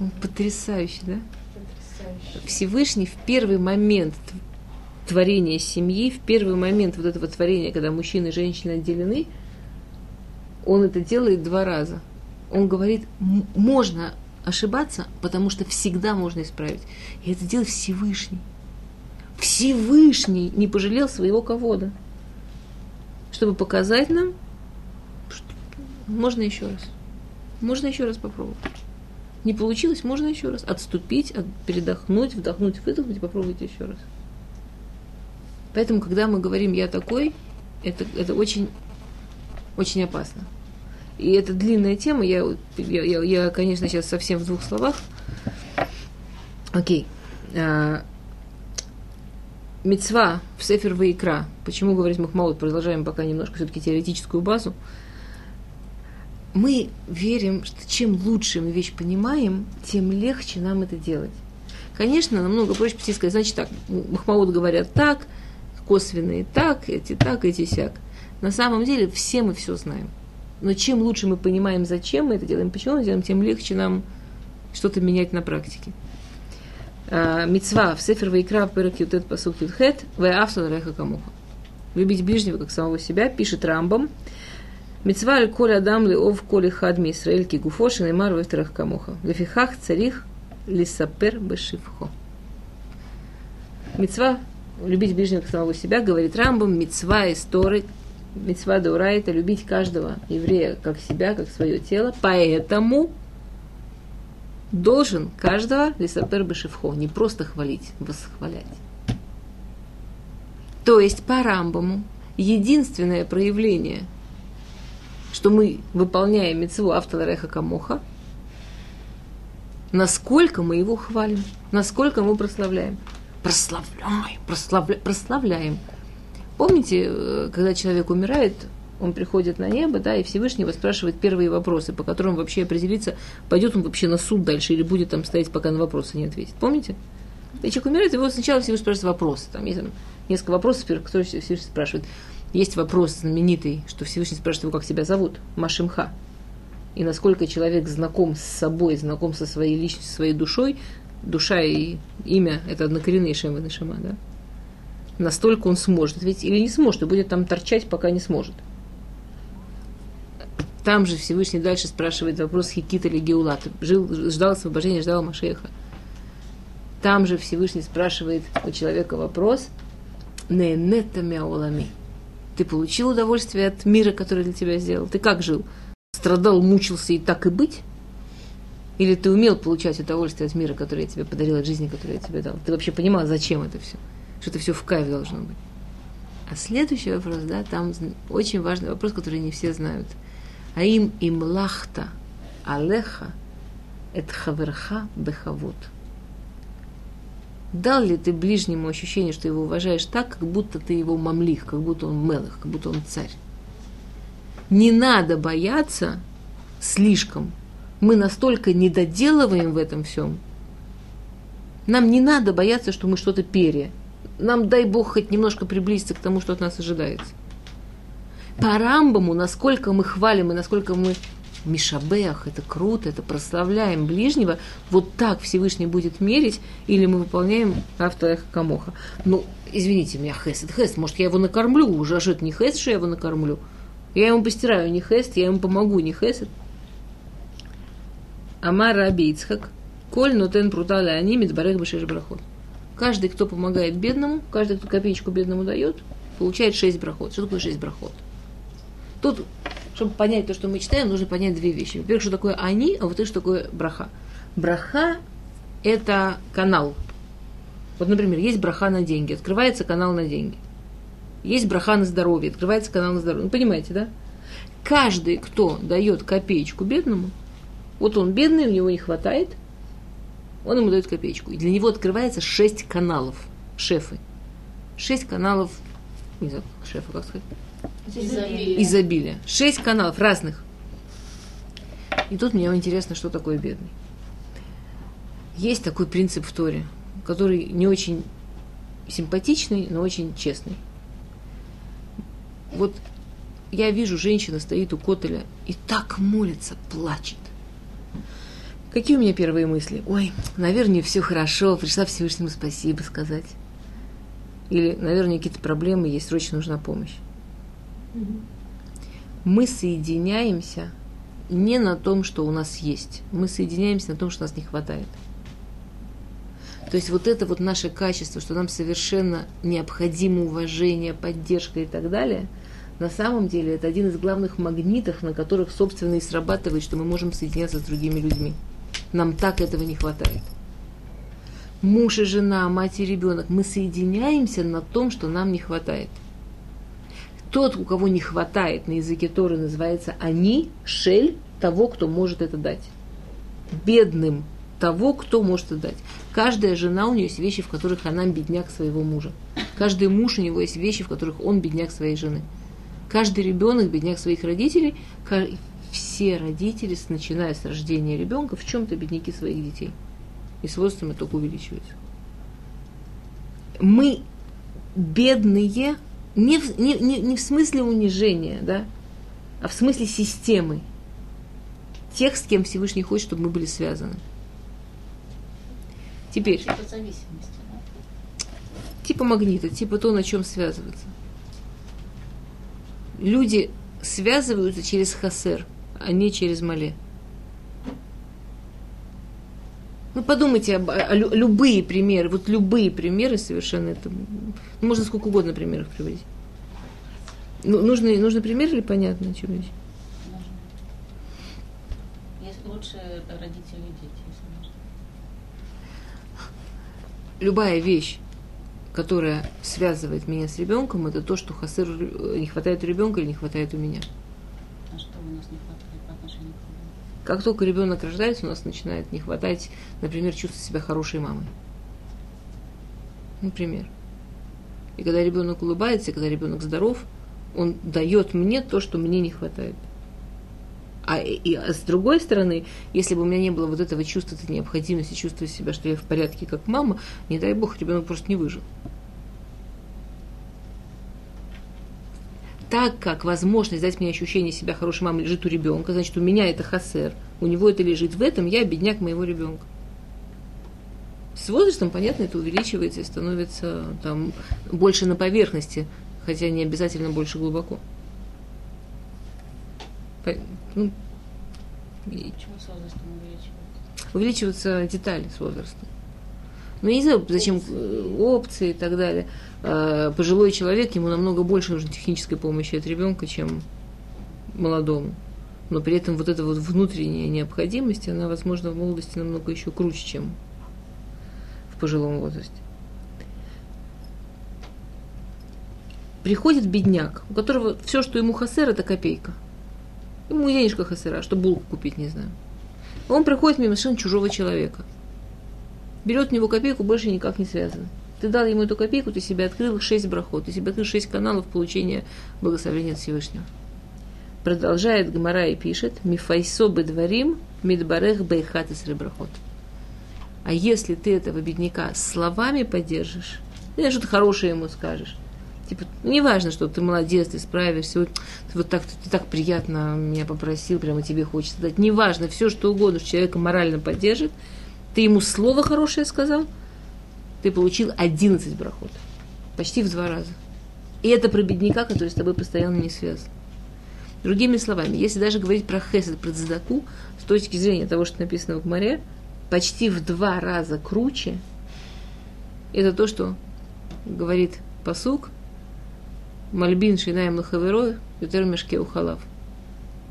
Он потрясающий, да? потрясающе. Всевышний в первый момент т- творения семьи, в первый момент вот этого творения, когда мужчина и женщина отделены, он это делает два раза. Он говорит, «М- можно ошибаться, потому что всегда можно исправить. И это делает Всевышний. Всевышний не пожалел своего кого-то, чтобы показать нам, что можно еще раз. Можно еще раз попробовать. Не получилось, можно еще раз отступить, от- передохнуть, вдохнуть, выдохнуть и попробовать еще раз. Поэтому, когда мы говорим «я такой», это, это очень, очень опасно. И это длинная тема, я, я, я, я, конечно, сейчас совсем в двух словах. Окей. А, Мецва в Сефер Ваикра. Почему говорить Махмаут? Продолжаем пока немножко все-таки теоретическую базу. Мы верим, что чем лучше мы вещь понимаем, тем легче нам это делать. Конечно, намного проще прийти сказать, значит так, Махмаут говорят так, косвенные так, эти так, эти сяк. На самом деле все мы все знаем. Но чем лучше мы понимаем, зачем мы это делаем, почему мы делаем, тем легче нам что-то менять на практике. А, Мицва в Сефер Вайкра в Перек Ютет Пасук Ютхет Ваявсу Реха Камуха. Любить ближнего, как самого себя, пишет Рамбам. Мицва аль коль адам леов коли хадми Исраэль ки гуфошин и мар вефтерах камуха. Лефихах царих лисапер бешивхо. Мицва любить ближнего, самого себя, говорит Рамбам, мицва историк, мицва дура это любить каждого еврея как себя, как свое тело. Поэтому должен каждого лисапер бешивхо не просто хвалить, восхвалять. То есть по Рамбаму единственное проявление, что мы выполняем мецву автолареха камоха, насколько мы его хвалим, насколько мы прославляем. Прославляем, прославля, прославляем. Помните, э, когда человек умирает, он приходит на небо, да, и Всевышний его спрашивает первые вопросы, по которым вообще определиться, пойдет он вообще на суд дальше или будет там стоять, пока на вопросы не ответит. Помните? И человек умирает, его сначала Всевышний спрашивает вопросы. Там есть там несколько вопросов, которые Всевышний спрашивает. Есть вопрос знаменитый, что Всевышний спрашивает его, как себя зовут, Машимха. И насколько человек знаком с собой, знаком со своей личностью, своей душой, душа и имя – это однокоренные Шем и Нишама, да? Настолько он сможет ответить или не сможет, и будет там торчать, пока не сможет. Там же Всевышний дальше спрашивает вопрос Хикит или Геулат. Жил, ждал освобождения, ждал Машеха. Там же Всевышний спрашивает у человека вопрос «Нeeneta мяолами». Ты получил удовольствие от мира, который для тебя сделал? Ты как жил? Страдал, мучился и так и быть? Или ты умел получать удовольствие от мира, который я тебе подарил, от жизни, которую я тебе дал? Ты вообще понимал, зачем это все? Что это все в кайф должно быть. А следующий вопрос, да, там очень важный вопрос, который не все знают. А им им лахта алеха эт хаверха бехавод. Дал ли ты ближнему ощущение, что его уважаешь так, как будто ты его мамлих, как будто он мелых, как будто он царь? Не надо бояться слишком. Мы настолько недоделываем в этом всем. Нам не надо бояться, что мы что-то пере. Нам, дай Бог, хоть немножко приблизиться к тому, что от нас ожидается. По Рамбаму, насколько мы хвалим и насколько мы Мишабех, это круто, это прославляем ближнего, вот так Всевышний будет мерить, или мы выполняем автоэх камоха. Ну, извините меня, это хест, может, я его накормлю уже, а что это не хест, что я его накормлю? Я ему постираю, не хест, я ему помогу, не хест. Амар Раби Ицхак, коль нотен пруталя они мидбарех бешеш брахот. Каждый, кто помогает бедному, каждый, кто копеечку бедному дает, получает шесть брахот. Что такое шесть брахот? Тут чтобы понять то, что мы читаем, нужно понять две вещи. Во-первых, что такое они, а во-вторых, что такое браха. Браха – это канал. Вот, например, есть браха на деньги, открывается канал на деньги. Есть браха на здоровье, открывается канал на здоровье. Ну, понимаете, да? Каждый, кто дает копеечку бедному, вот он бедный, у него не хватает, он ему дает копеечку. И для него открывается шесть каналов, шефы. Шесть каналов, не знаю, шефа, как сказать, Изобилие. изобилия. Шесть каналов разных. И тут мне интересно, что такое бедный. Есть такой принцип в Торе, который не очень симпатичный, но очень честный. Вот я вижу, женщина стоит у котеля и так молится, плачет. Какие у меня первые мысли? Ой, наверное, все хорошо, пришла Всевышнему спасибо сказать. Или, наверное, какие-то проблемы есть, срочно нужна помощь мы соединяемся не на том, что у нас есть. Мы соединяемся на том, что у нас не хватает. То есть вот это вот наше качество, что нам совершенно необходимо уважение, поддержка и так далее, на самом деле это один из главных магнитов, на которых, собственно, и срабатывает, что мы можем соединяться с другими людьми. Нам так этого не хватает. Муж и жена, мать и ребенок, мы соединяемся на том, что нам не хватает – тот, у кого не хватает на языке Торы, называется они, шель, того, кто может это дать. Бедным того, кто может это дать. Каждая жена, у нее есть вещи, в которых она бедняк своего мужа. Каждый муж, у него есть вещи, в которых он бедняк своей жены. Каждый ребенок бедняк своих родителей. Все родители, начиная с рождения ребенка, в чем-то бедняки своих детей. И с возрастом это только увеличивается. Мы бедные не в, не, не, не в смысле унижения, да, а в смысле системы. Тех, с кем Всевышний хочет, чтобы мы были связаны. Теперь. Типа зависимости, да? Типа магнита, типа то, на чем связываться. Люди связываются через хасер, а не через мале. Ну, подумайте об, о, о, любые примеры, вот любые примеры совершенно это. Ну, можно сколько угодно примеров приводить. Ну, нужны, нужны примеры или понятно, о чем речь? Если лучше родители и дети, если можно. Любая вещь, которая связывает меня с ребенком, это то, что хасыр не хватает у ребенка или не хватает у меня. А что у нас не хватает по отношению к ребенку? Как только ребенок рождается, у нас начинает не хватать, например, чувствовать себя хорошей мамой. Например. И когда ребенок улыбается, и когда ребенок здоров, он дает мне то, что мне не хватает. А, и, а с другой стороны, если бы у меня не было вот этого чувства, этой необходимости чувствовать себя, что я в порядке как мама, не дай бог, ребенок просто не выжил. Так как возможность дать мне ощущение себя хорошей мамой лежит у ребенка, значит, у меня это хасер, у него это лежит в этом, я бедняк моего ребенка. С возрастом, понятно, это увеличивается и становится там больше на поверхности, хотя не обязательно больше глубоко. По- ну, и Почему с возрастом увеличивается? увеличиваются детали с возрастом. Ну, я не знаю, зачем э, опции и так далее. А, Пожилой человек, ему намного больше нужно технической помощи от ребенка, чем молодому. Но при этом вот эта вот внутренняя необходимость, она, возможно, в молодости намного еще круче, чем в пожилом возрасте. Приходит бедняк, у которого все, что ему хасер, это копейка. Ему денежка хасера, что булку купить, не знаю. Он проходит мимо совершенно чужого человека. Берет у него копейку, больше никак не связано. Ты дал ему эту копейку, ты себе открыл шесть брахот, ты себе открыл шесть каналов получения благословения от Всевышнего. Продолжает Гмара и пишет, Мифайсо бедварим, мидбарех бейхат из брахот. А если ты этого бедняка словами поддержишь, или что-то хорошее ему скажешь, типа, ну, не важно, что ты молодец, ты справишься, вот, ты вот так, ты так приятно меня попросил, прямо тебе хочется дать. Неважно, все что угодно, что человека морально поддержит, ты ему слово хорошее сказал, ты получил 11 брахот. Почти в два раза. И это про бедняка, который с тобой постоянно не связан. Другими словами, если даже говорить про хесед, про цдаку, с точки зрения того, что написано в море, почти в два раза круче, это то, что говорит посук, Мальбин Шинаем Лахаверой, Ютер Мешке Ухалав.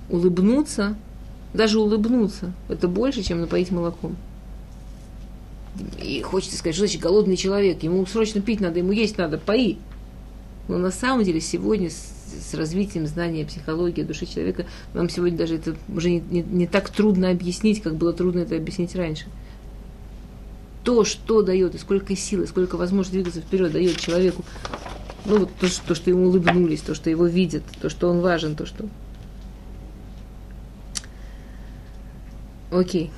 Улыбнуться, даже улыбнуться, это больше, чем напоить молоком. И хочется сказать, что значит голодный человек, ему срочно пить надо, ему есть надо, пои. Но на самом деле сегодня с, с развитием знания психологии души человека нам сегодня даже это уже не, не, не так трудно объяснить, как было трудно это объяснить раньше. То, что дает, и сколько силы, сколько возможности двигаться вперед дает человеку, ну вот то, что, то, что ему улыбнулись, то, что его видят, то, что он важен, то, что... Окей.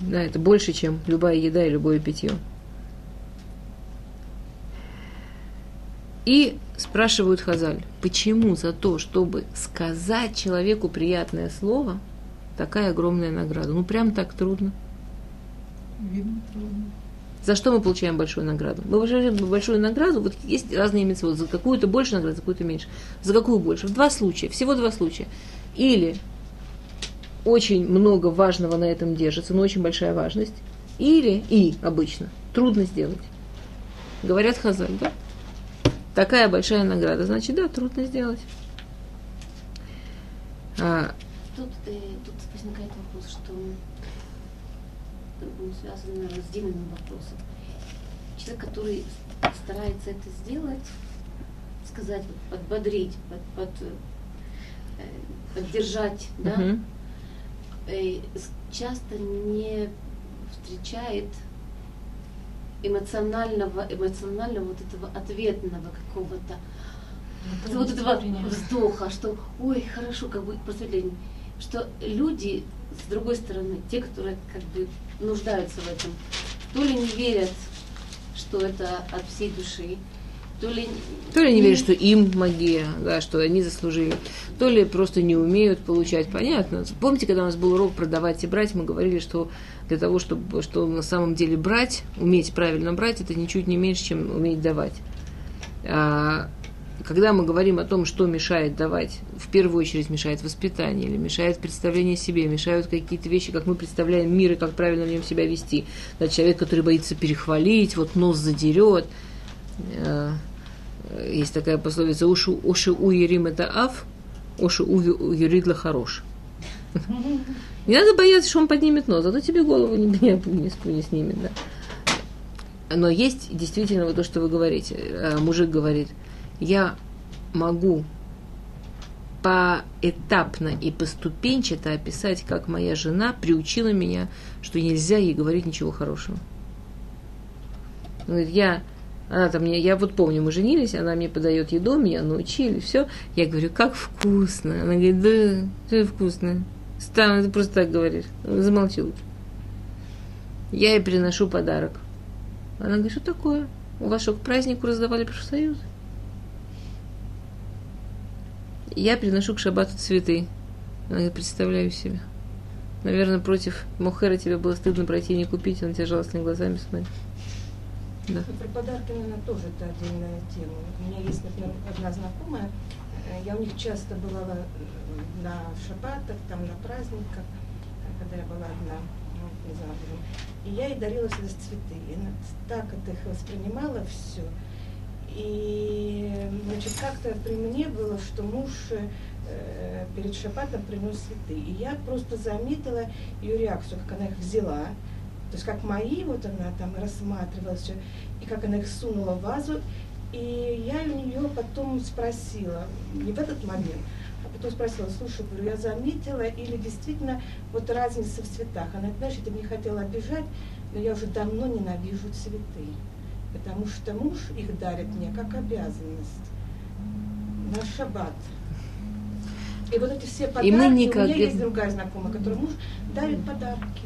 Да, это больше, чем любая еда и любое питье. И спрашивают Хазаль, почему за то, чтобы сказать человеку приятное слово, такая огромная награда? Ну, прям так трудно. Видно, трудно. За что мы получаем большую награду? Мы получаем большую награду, вот есть разные митцвот, за какую-то больше награду, за какую-то меньше. За какую больше? В два случая, всего два случая. Или очень много важного на этом держится, но очень большая важность. Или, и обычно, трудно сделать. Говорят Хазаль, да? Такая большая награда, значит, да, трудно сделать. А, Тут, э, тут возникает вопрос, что он связан наверное, с Диминым вопросом. Человек, который старается это сделать, сказать, подбодрить, под, под, э, поддержать, да, мгм. Э, часто не встречает эмоционального, эмоционального вот этого ответного какого-то вот, вот этого вздоха, что ой, хорошо, как бы просветление, что люди, с другой стороны, те, которые как бы нуждаются в этом, то ли не верят, что это от всей души, то ли... То ли не верят, что им магия, да, что они заслужили, то ли просто не умеют получать. Понятно. Помните, когда у нас был урок продавать и брать, мы говорили, что для того, чтобы что на самом деле брать, уметь правильно брать, это ничуть не меньше, чем уметь давать. А, когда мы говорим о том, что мешает давать, в первую очередь мешает воспитание, или мешает представление о себе, мешают какие-то вещи, как мы представляем мир и как правильно в нем себя вести. Да, человек, который боится перехвалить, вот нос задерет. Э, Есть такая пословица «Уши, уши у Ерим это ав, уши у Юридла хорош». Не надо бояться, что он поднимет нос, зато тебе голову не, не, не, не снимет, да. Но есть действительно вот то, что вы говорите. Э, Мужик говорит, я могу поэтапно и поступенчато описать, как моя жена приучила меня, что нельзя ей говорить ничего хорошего. Он говорит, я, она там мне, я вот помню, мы женились, она мне подает еду, меня научили, все. Я говорю, как вкусно. Она говорит, да, все вкусно. Стан, ты просто так говоришь. Замолчи лучше. Я ей приношу подарок. Она говорит, что такое? У вас что, к празднику раздавали профсоюз? Я приношу к шабату цветы. Она говорит, представляю себе. Наверное, против Мохера тебе было стыдно пройти и не купить, он тебя жалостными глазами смотрит. Да. Про подарки, наверное, тоже это отдельная тема. У меня есть, например, одна знакомая, э, я у них часто бывала э, на шаббатах, там на праздниках, э, когда я была одна, ну, не знаю, и я ей дарила всегда цветы. И она так это их воспринимала все. И, значит, как-то при мне было, что муж э, перед шаббатом принес цветы. И я просто заметила ее реакцию, как она их взяла, то есть как мои, вот она там рассматривала все, и как она их сунула в вазу. И я у нее потом спросила, не в этот момент, а потом спросила, слушай, говорю, я заметила, или действительно вот разница в цветах. Она, знаешь, я не хотела обижать, но я уже давно ненавижу цветы, потому что муж их дарит мне как обязанность на шаббат. И вот эти все подарки, И мы у никогда- меня есть другая знакомая, которой муж дарит подарки.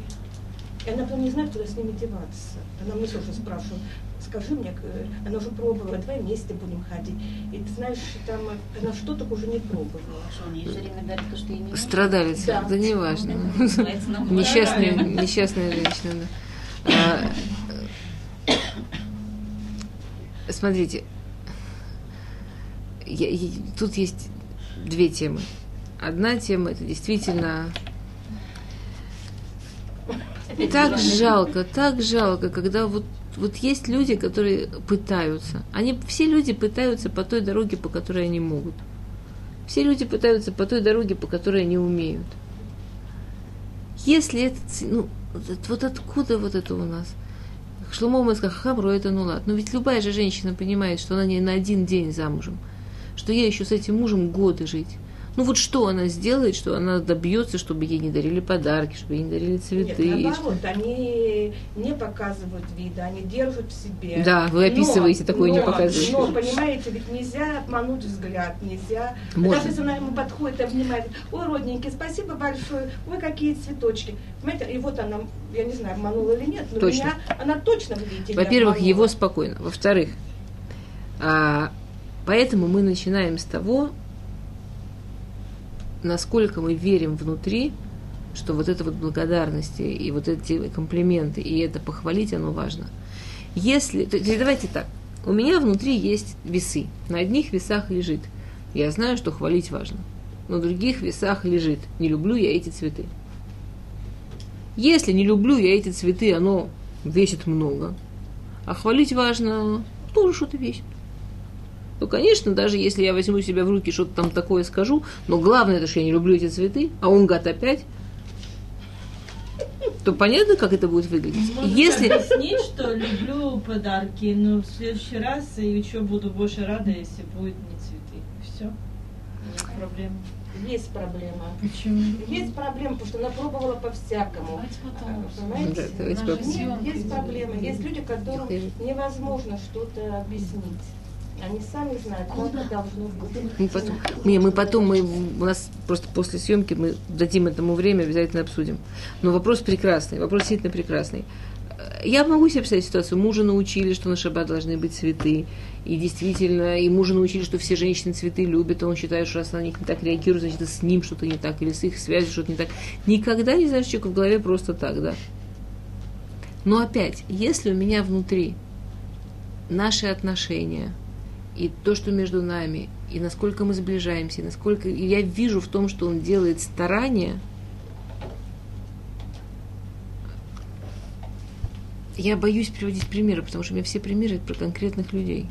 И она потом не знает, куда с ними деваться. Она мне тоже спрашивала, скажи мне, э, она уже пробовала, давай вместе будем ходить. И ты знаешь, там э, она что только уже не пробовала. Что он ей все время дарит то, что ей не Да. да, не важно. Несчастная, несчастная женщина, да. А, э, смотрите, я- я- тут есть две темы. Одна тема это действительно так жалко, так жалко, когда вот, вот есть люди, которые пытаются. Они, все люди пытаются по той дороге, по которой они могут. Все люди пытаются по той дороге, по которой они умеют. Если это, ну, вот, откуда вот это у нас? Шломо мы сказал, Хамро это ну ладно. Но ведь любая же женщина понимает, что она не на один день замужем, что ей еще с этим мужем годы жить. Ну вот что она сделает, что она добьется, чтобы ей не дарили подарки, чтобы ей не дарили цветы. Нет, наоборот, они не показывают вида, они держат в себе. Да, вы описываете, такое не но, показываете. Но, понимаете, ведь нельзя обмануть взгляд, нельзя. Можно. Даже если она ему подходит и обнимает, ой, родненький, спасибо большое, ой, какие цветочки. Понимаете, и вот она, я не знаю, обманула или нет, но Точно. меня она точно в виде Во-первых, его спокойно. Во-вторых, а, поэтому мы начинаем с того, насколько мы верим внутри, что вот это вот благодарности и вот эти комплименты, и это похвалить, оно важно. Если, то давайте так, у меня внутри есть весы, на одних весах лежит, я знаю, что хвалить важно, на других весах лежит, не люблю я эти цветы. Если не люблю я эти цветы, оно весит много, а хвалить важно, тоже что-то весит. Ну, конечно, даже если я возьму себя в руки, что-то там такое скажу, но главное, это, что я не люблю эти цветы, а он гад опять, то понятно, как это будет выглядеть. Можно Если... объяснить, что люблю подарки, но в следующий раз я еще буду больше рада, если будет не цветы. Все. Нет проблем. Есть проблема. Почему? Есть проблема, потому что она пробовала по-всякому. Потом. Понимаете? Да. Нет, есть идут. проблемы. Есть люди, которым невозможно что-то объяснить. Они сами знают, как должно быть. Мы потом, не, мы потом, мы, у нас просто после съемки мы дадим этому время, обязательно обсудим. Но вопрос прекрасный, вопрос действительно прекрасный. Я могу себе представить ситуацию. Мужа научили, что на шаббат должны быть цветы. И действительно, и мужа научили, что все женщины цветы любят, он считает, что раз на них не так реагирует, значит, с ним что-то не так, или с их связью что-то не так. Никогда не знаешь человека в голове просто так, да. Но опять, если у меня внутри наши отношения и то, что между нами, и насколько мы сближаемся, и насколько и я вижу в том, что он делает старания, я боюсь приводить примеры, потому что у меня все примеры про конкретных людей.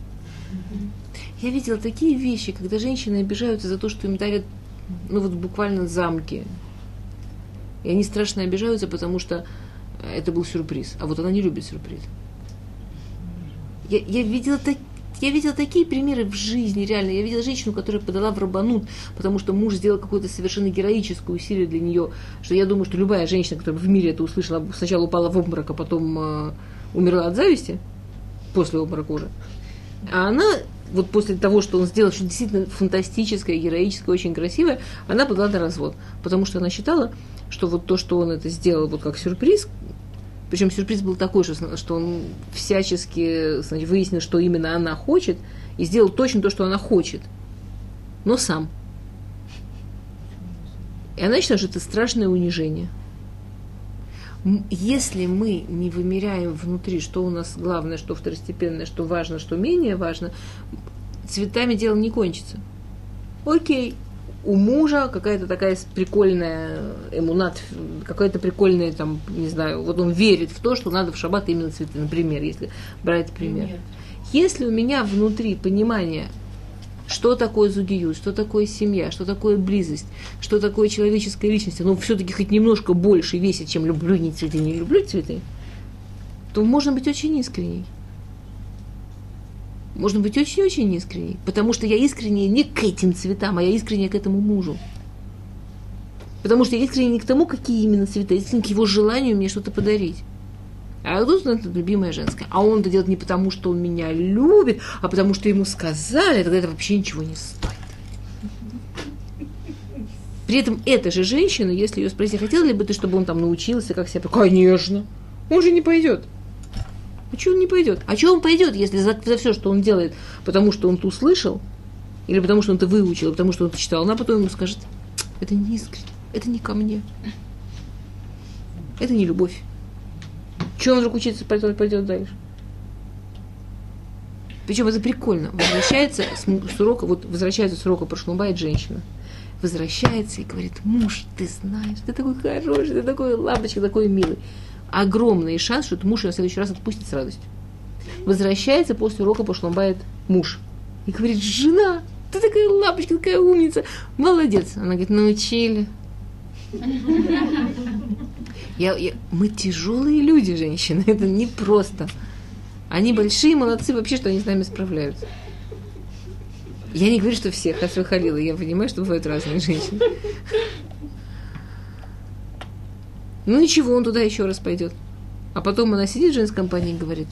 Я видела такие вещи, когда женщины обижаются за то, что им дарят, ну вот буквально замки. И они страшно обижаются, потому что это был сюрприз. А вот она не любит сюрприз. Я, я видела так, я видела такие примеры в жизни, реально. Я видела женщину, которая подала в рабанут, потому что муж сделал какое-то совершенно героическое усилие для нее, что я думаю, что любая женщина, которая в мире это услышала, сначала упала в обморок, а потом э, умерла от зависти, после обморока уже. А она, вот после того, что он сделал, что действительно фантастическое, героическое, очень красивое, она подала на развод. Потому что она считала, что вот то, что он это сделал вот как сюрприз, причем сюрприз был такой, что, что он всячески значит, выяснил, что именно она хочет, и сделал точно то, что она хочет, но сам. И она считает, что это страшное унижение. Если мы не вымеряем внутри, что у нас главное, что второстепенное, что важно, что менее важно, цветами дело не кончится. Окей, у мужа какая-то такая прикольная эмунат, какая-то прикольная, там, не знаю, вот он верит в то, что надо в шаббат именно цветы, например, если брать пример. Если у меня внутри понимание, что такое зугиют, что такое семья, что такое близость, что такое человеческая личность, оно все-таки хоть немножко больше весит, чем люблю не цветы, не люблю цветы, то можно быть очень искренней. Можно быть очень-очень искренней, потому что я искренне не к этим цветам, а я искренне к этому мужу. Потому что я искренне не к тому, какие именно цвета, я искренне к его желанию мне что-то подарить. А тут это любимая женская. А он это делает не потому, что он меня любит, а потому что ему сказали, тогда это вообще ничего не стоит. При этом эта же женщина, если ее спросить, хотела ли бы ты, чтобы он там научился, как себя... Конечно. Он же не пойдет. Что он не пойдет? А что он пойдет, если за, за все, что он делает, потому что он это услышал, или потому что он это выучил, потому что он это читал, она потом ему скажет, это не искренне, это не ко мне. Это не любовь. Что он вдруг учиться пойдет, пойдет дальше? Причем это прикольно. Возвращается с, с урока, вот возвращается с урока прошломбает женщина. Возвращается и говорит, муж, ты знаешь, ты такой хороший, ты такой лапочка, такой милый. Огромный шанс, что этот муж ее в следующий раз отпустит с радостью. Возвращается после урока пошломбает муж. И говорит, жена, ты такая лапочка, такая умница, молодец. Она говорит, научили. Я, я- мы тяжелые люди, женщины, это не просто. Они большие молодцы вообще, что они с нами справляются. Я не говорю, что все, Хасва Халила, я понимаю, что бывают разные женщины. Ну ничего, он туда еще раз пойдет. А потом она сидит в женской компании и говорит,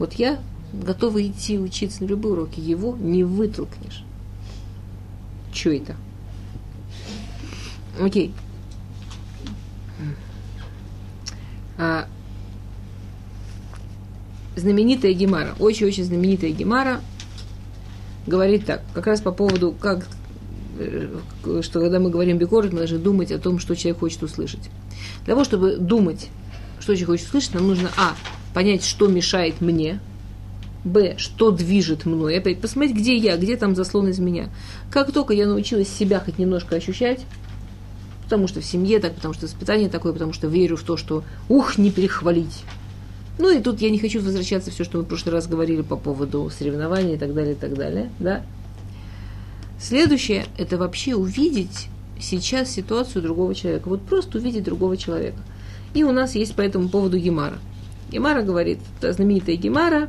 вот я готова идти учиться на любые уроки, его не вытолкнешь. Че это? Окей. А, знаменитая Гемара, очень-очень знаменитая Гемара, говорит так, как раз по поводу, как, э, что когда мы говорим бикорот, мы должны думать о том, что человек хочет услышать. Для того, чтобы думать, что человек хочет услышать, нам нужно, а, понять, что мешает мне, б, что движет мной, опять посмотреть, где я, где там заслон из меня. Как только я научилась себя хоть немножко ощущать, потому что в семье так, потому что воспитание такое, потому что верю в то, что ух, не перехвалить. Ну и тут я не хочу возвращаться все, что мы в прошлый раз говорили по поводу соревнований и так далее, и так далее, да. Следующее – это вообще увидеть сейчас ситуацию другого человека. Вот просто увидеть другого человека. И у нас есть по этому поводу Гемара. Гемара говорит, та знаменитая Гемара,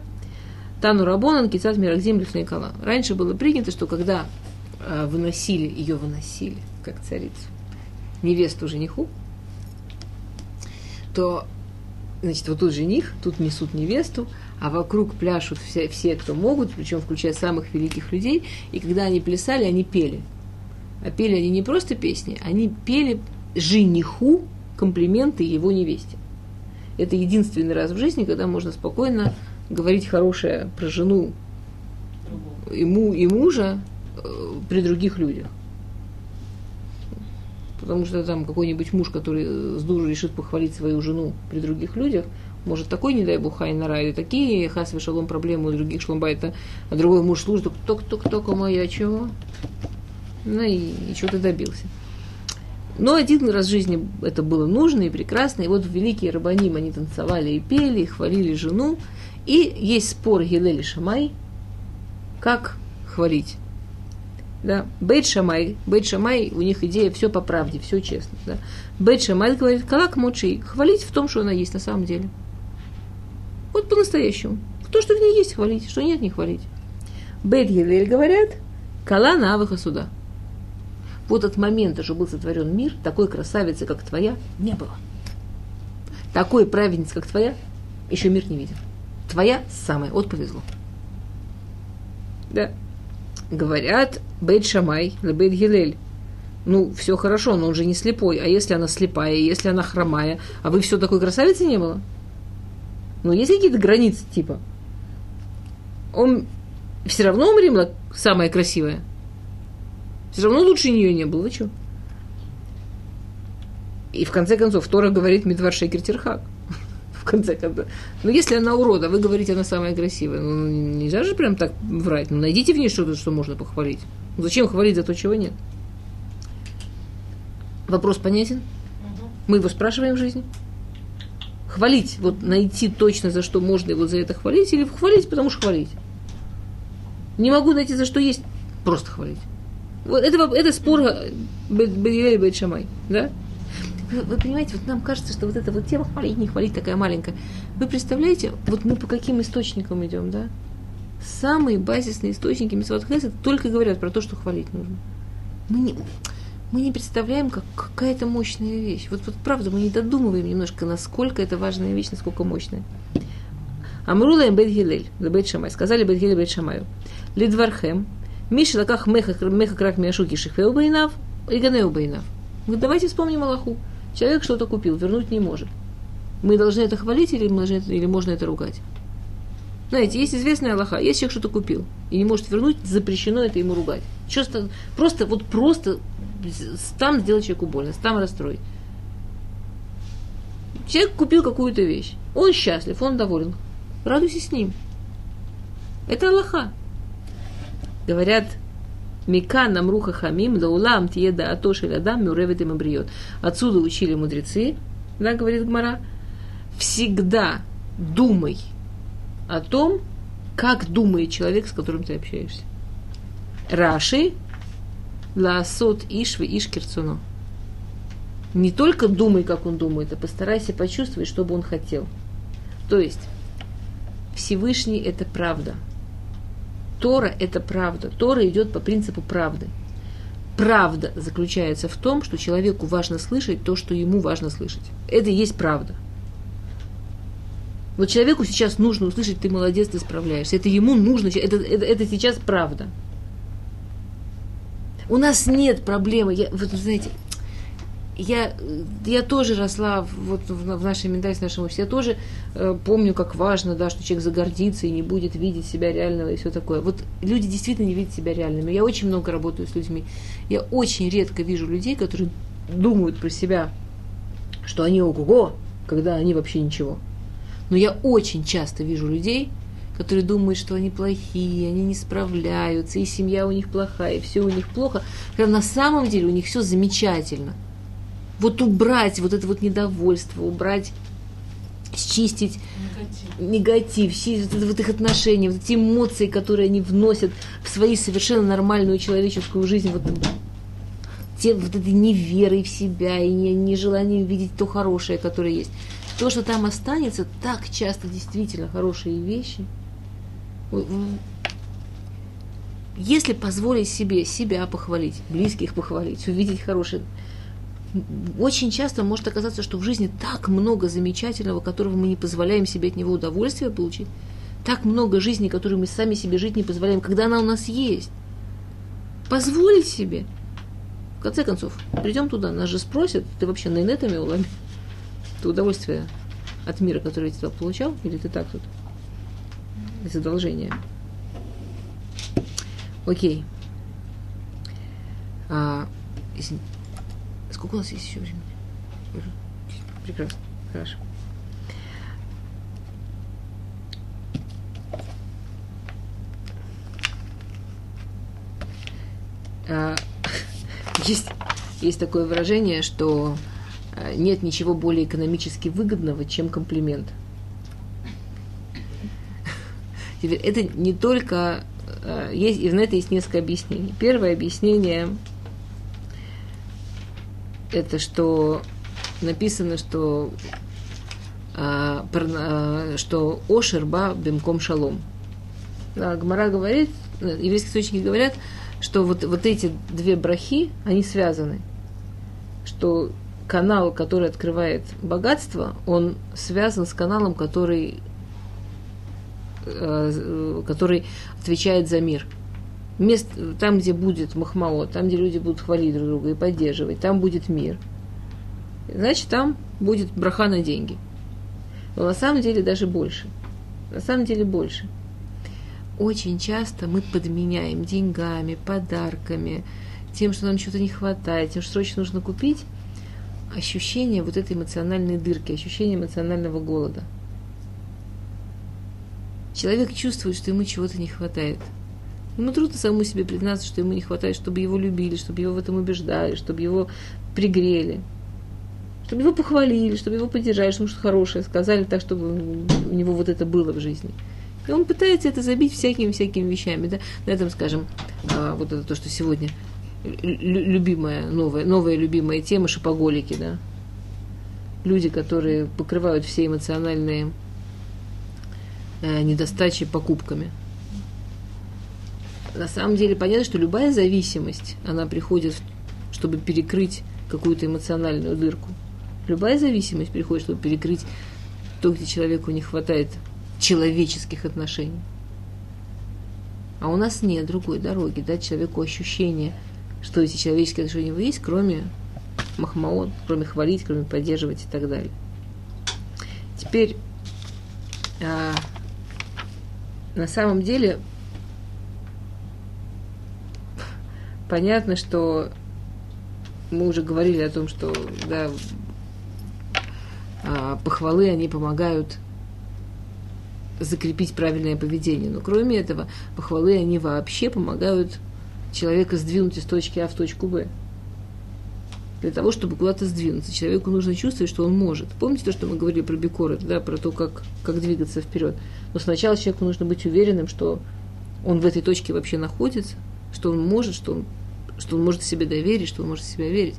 Тану Рабонан, Кицат Миракзим Лифнейкала. Раньше было принято, что когда э, выносили, ее выносили, как царицу, невесту жениху, то, значит, вот тут жених, тут несут невесту, а вокруг пляшут все, все, кто могут, причем включая самых великих людей, и когда они плясали, они пели. А пели они не просто песни, они пели жениху комплименты его невесте. Это единственный раз в жизни, когда можно спокойно говорить хорошее про жену ему и мужа э, при других людях. Потому что там какой-нибудь муж, который с дуру решит похвалить свою жену при других людях, может такой, не дай бог, хайнара, или такие хасвы шалом проблемы у других шломбайта, а другой муж служит, только-только-только моя, чего? Ну и, и что ты добился. Но один раз в жизни это было нужно и прекрасно. И вот великие рабаним они танцевали и пели, и хвалили жену. И есть спор Гилель Шамай, как хвалить. Да? Бейт Шамай, Бейт Шамай, у них идея все по правде, все честно. Да? Бейт Шамай говорит, калак мочи, хвалить в том, что она есть на самом деле. Вот по-настоящему. То, что в ней есть, хвалить, что нет, не хвалить. Бейт Гилель говорят, кала навыха суда. Вот от момента, что был сотворен мир, такой красавицы, как твоя, не было. Такой праведницы, как твоя, еще мир не видел. Твоя самая, вот повезло. Да. Говорят, Бейт Шамай, Бейт Гилель. Ну, все хорошо, но он же не слепой. А если она слепая, если она хромая, а вы все такой красавицы не было? Ну, есть какие-то границы, типа. Он все равно умремла самая красивая. Все равно лучше нее не было. Вы что? И в конце концов, Тора говорит Медвар Шекер Тирхак. В конце концов. Ну, если она урода, вы говорите, она самая красивая. Ну, нельзя же прям так врать. Ну, найдите в ней что-то, что можно похвалить. Ну, зачем хвалить за то, чего нет? Вопрос понятен? Мы его спрашиваем в жизни? Хвалить, вот найти точно, за что можно его за это хвалить, или хвалить, потому что хвалить. Не могу найти, за что есть, просто хвалить. Вот это, это спор и Бейт да? Вы, вы понимаете, вот нам кажется, что вот эта вот тема хвалить, не хвалить такая маленькая. Вы представляете, вот мы по каким источникам идем, да? Самые базисные источники Мисват только говорят про то, что хвалить нужно. Мы не, мы не представляем, как какая-то мощная вещь. Вот, вот правда, мы не додумываем немножко, насколько это важная вещь, насколько мощная. Амрула им бет Гилель, бет Шамай. Сказали бет Гилель бет Шамаю. Лидвархем, Миша лаках меха крак миашуки шихвеу бейнав, и ганеу бейнав. Говорит, давайте вспомним Аллаху. Человек что-то купил, вернуть не может. Мы должны это хвалить или, мы должны, или можно это ругать? Знаете, есть известная Аллаха, есть человек что-то купил и не может вернуть, запрещено это ему ругать. Что, просто, вот просто там сделать человеку больно, там расстроить. Человек купил какую-то вещь, он счастлив, он доволен. Радуйся с ним. Это Аллаха. Говорят, Мика намруха хамим лаулам тиеда атошель адам мюревет им обриет. Отсюда учили мудрецы, да, говорит Гмара, всегда думай о том, как думает человек, с которым ты общаешься. Раши лаасот иш ви иш кирцуно. Не только думай, как он думает, а постарайся почувствовать, что бы он хотел. То есть, Всевышний – это правда. Тора – это правда. Тора идет по принципу правды. Правда заключается в том, что человеку важно слышать то, что ему важно слышать. Это и есть правда. Вот человеку сейчас нужно услышать, ты молодец, ты справляешься. Это ему нужно, это, это, это сейчас правда. У нас нет проблемы. Я, вот знаете, я, я тоже росла вот в, в нашей ментальности, в нашем обществе. Я тоже э, помню, как важно, да, что человек загордится и не будет видеть себя реального и все такое. Вот люди действительно не видят себя реальными. Я очень много работаю с людьми. Я очень редко вижу людей, которые думают про себя, что они ого-го, когда они вообще ничего. Но я очень часто вижу людей, которые думают, что они плохие, они не справляются, и семья у них плохая, и все у них плохо, когда на самом деле у них все замечательно. Вот убрать вот это вот недовольство, убрать, счистить негатив, счистить вот, вот их отношения, вот эти эмоции, которые они вносят в свои совершенно нормальную человеческую жизнь, вот те вот этой неверой в себя и нежеланием не видеть то хорошее, которое есть. То, что там останется, так часто действительно хорошие вещи – если позволить себе себя похвалить, близких похвалить, увидеть хорошее, очень часто может оказаться, что в жизни так много замечательного, которого мы не позволяем себе от него удовольствие получить, так много жизни, которую мы сами себе жить не позволяем, когда она у нас есть. Позволить себе. В конце концов, придем туда, нас же спросят, ты вообще на инетами улами? Ты удовольствие от мира, который ты получал, или ты так тут? из одолжения. Окей. А. Сколько у нас есть еще времени? Прекрасно. Хорошо. А, есть, есть такое выражение, что а, нет ничего более экономически выгодного, чем комплимент. Теперь это не только... Э, есть, и на это есть несколько объяснений. Первое объяснение это что написано, что а, что Ошерба бимком шалом. Да, Гмара говорит, еврейские источники говорят, что вот, вот эти две брахи, они связаны. Что канал, который открывает богатство, он связан с каналом, который Э, который отвечает за мир. Мест, там, где будет махмао, там, где люди будут хвалить друг друга и поддерживать, там будет мир. Значит, там будет браха на деньги. Но на самом деле даже больше. На самом деле больше. Очень часто мы подменяем деньгами, подарками, тем, что нам чего-то не хватает, тем, что срочно нужно купить, ощущение вот этой эмоциональной дырки, ощущение эмоционального голода. Человек чувствует, что ему чего-то не хватает. Ему трудно самому себе признаться, что ему не хватает, чтобы его любили, чтобы его в этом убеждали, чтобы его пригрели, чтобы его похвалили, чтобы его поддержали, чтобы что-то хорошее сказали так, чтобы у него вот это было в жизни. И он пытается это забить всякими-всякими вещами. Да? На этом, скажем, а, вот это то, что сегодня лю- любимая, новая, новая любимая тема шопоголики, да. Люди, которые покрывают все эмоциональные э, недостачи покупками. На самом деле понятно, что любая зависимость, она приходит, чтобы перекрыть какую-то эмоциональную дырку. Любая зависимость приходит, чтобы перекрыть то, где человеку не хватает человеческих отношений. А у нас нет другой дороги, дать человеку ощущение, что эти человеческие отношения у него есть, кроме махмаон, кроме хвалить, кроме поддерживать и так далее. Теперь, а, на самом деле, понятно, что мы уже говорили о том, что да, а, похвалы, они помогают закрепить правильное поведение. Но кроме этого, похвалы, они вообще помогают человека сдвинуть из точки А в точку Б. Для того, чтобы куда-то сдвинуться, человеку нужно чувствовать, что он может. Помните то, что мы говорили про бикоры, да, про то, как, как двигаться вперед. Но сначала человеку нужно быть уверенным, что он в этой точке вообще находится, что он может, что он, что он может себе доверить, что он может себя верить.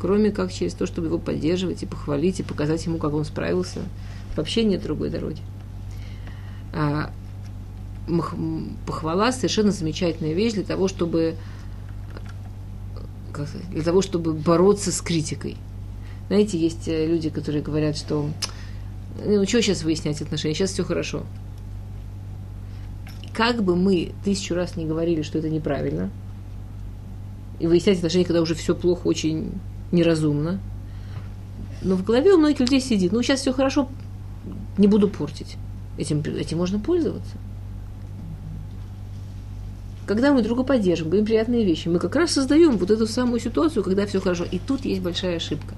Кроме как через то, чтобы его поддерживать и похвалить, и показать ему, как он справился. Вообще нет другой дороги. А, похвала совершенно замечательная вещь для того, чтобы как сказать, для того, чтобы бороться с критикой. Знаете, есть э, люди, которые говорят, что ну, что сейчас выяснять отношения, сейчас все хорошо. Как бы мы тысячу раз не говорили, что это неправильно, и выяснять отношения, когда уже все плохо, очень неразумно, но в голове у многих людей сидит, ну, сейчас все хорошо, не буду портить. Этим, этим можно пользоваться. Когда мы друга поддерживаем, говорим приятные вещи, мы как раз создаем вот эту самую ситуацию, когда все хорошо. И тут есть большая ошибка.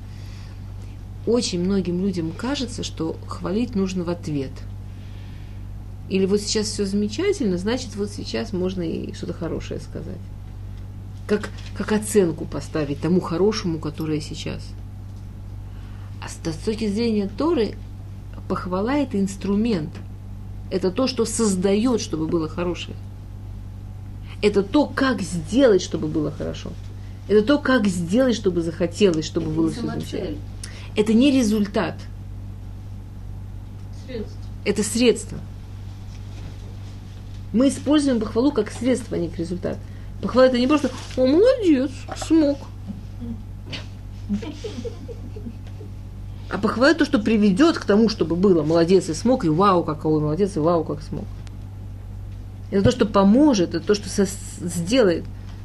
Очень многим людям кажется, что хвалить нужно в ответ. Или вот сейчас все замечательно, значит, вот сейчас можно и что-то хорошее сказать. Как, как оценку поставить тому хорошему, которое сейчас. А с точки зрения Торы, похвала – это инструмент – это то, что создает, чтобы было хорошее. Это то, как сделать, чтобы было хорошо. Это то, как сделать, чтобы захотелось, чтобы это было все замечательно. Это не результат. Средство. Это средство. Мы используем похвалу как средство, а не как результат. Похвала это не просто «О, молодец, смог». А похвалить то, что приведет к тому, чтобы было молодец и смог, и вау, какой молодец, и вау, как смог. Это то, что поможет, это то, что со- сделает.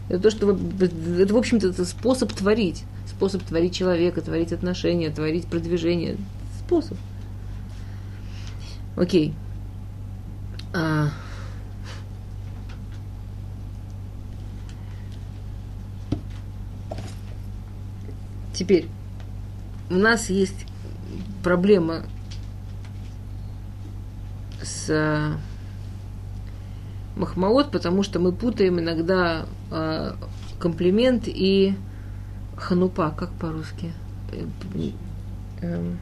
Это то, что это, в общем-то, это способ творить. Способ творить человека, творить отношения, творить продвижение. Способ. Окей. А... Теперь у нас есть проблема с э, Махмаот, потому что мы путаем иногда э, комплимент и ханупа, как по-русски? Э, эм.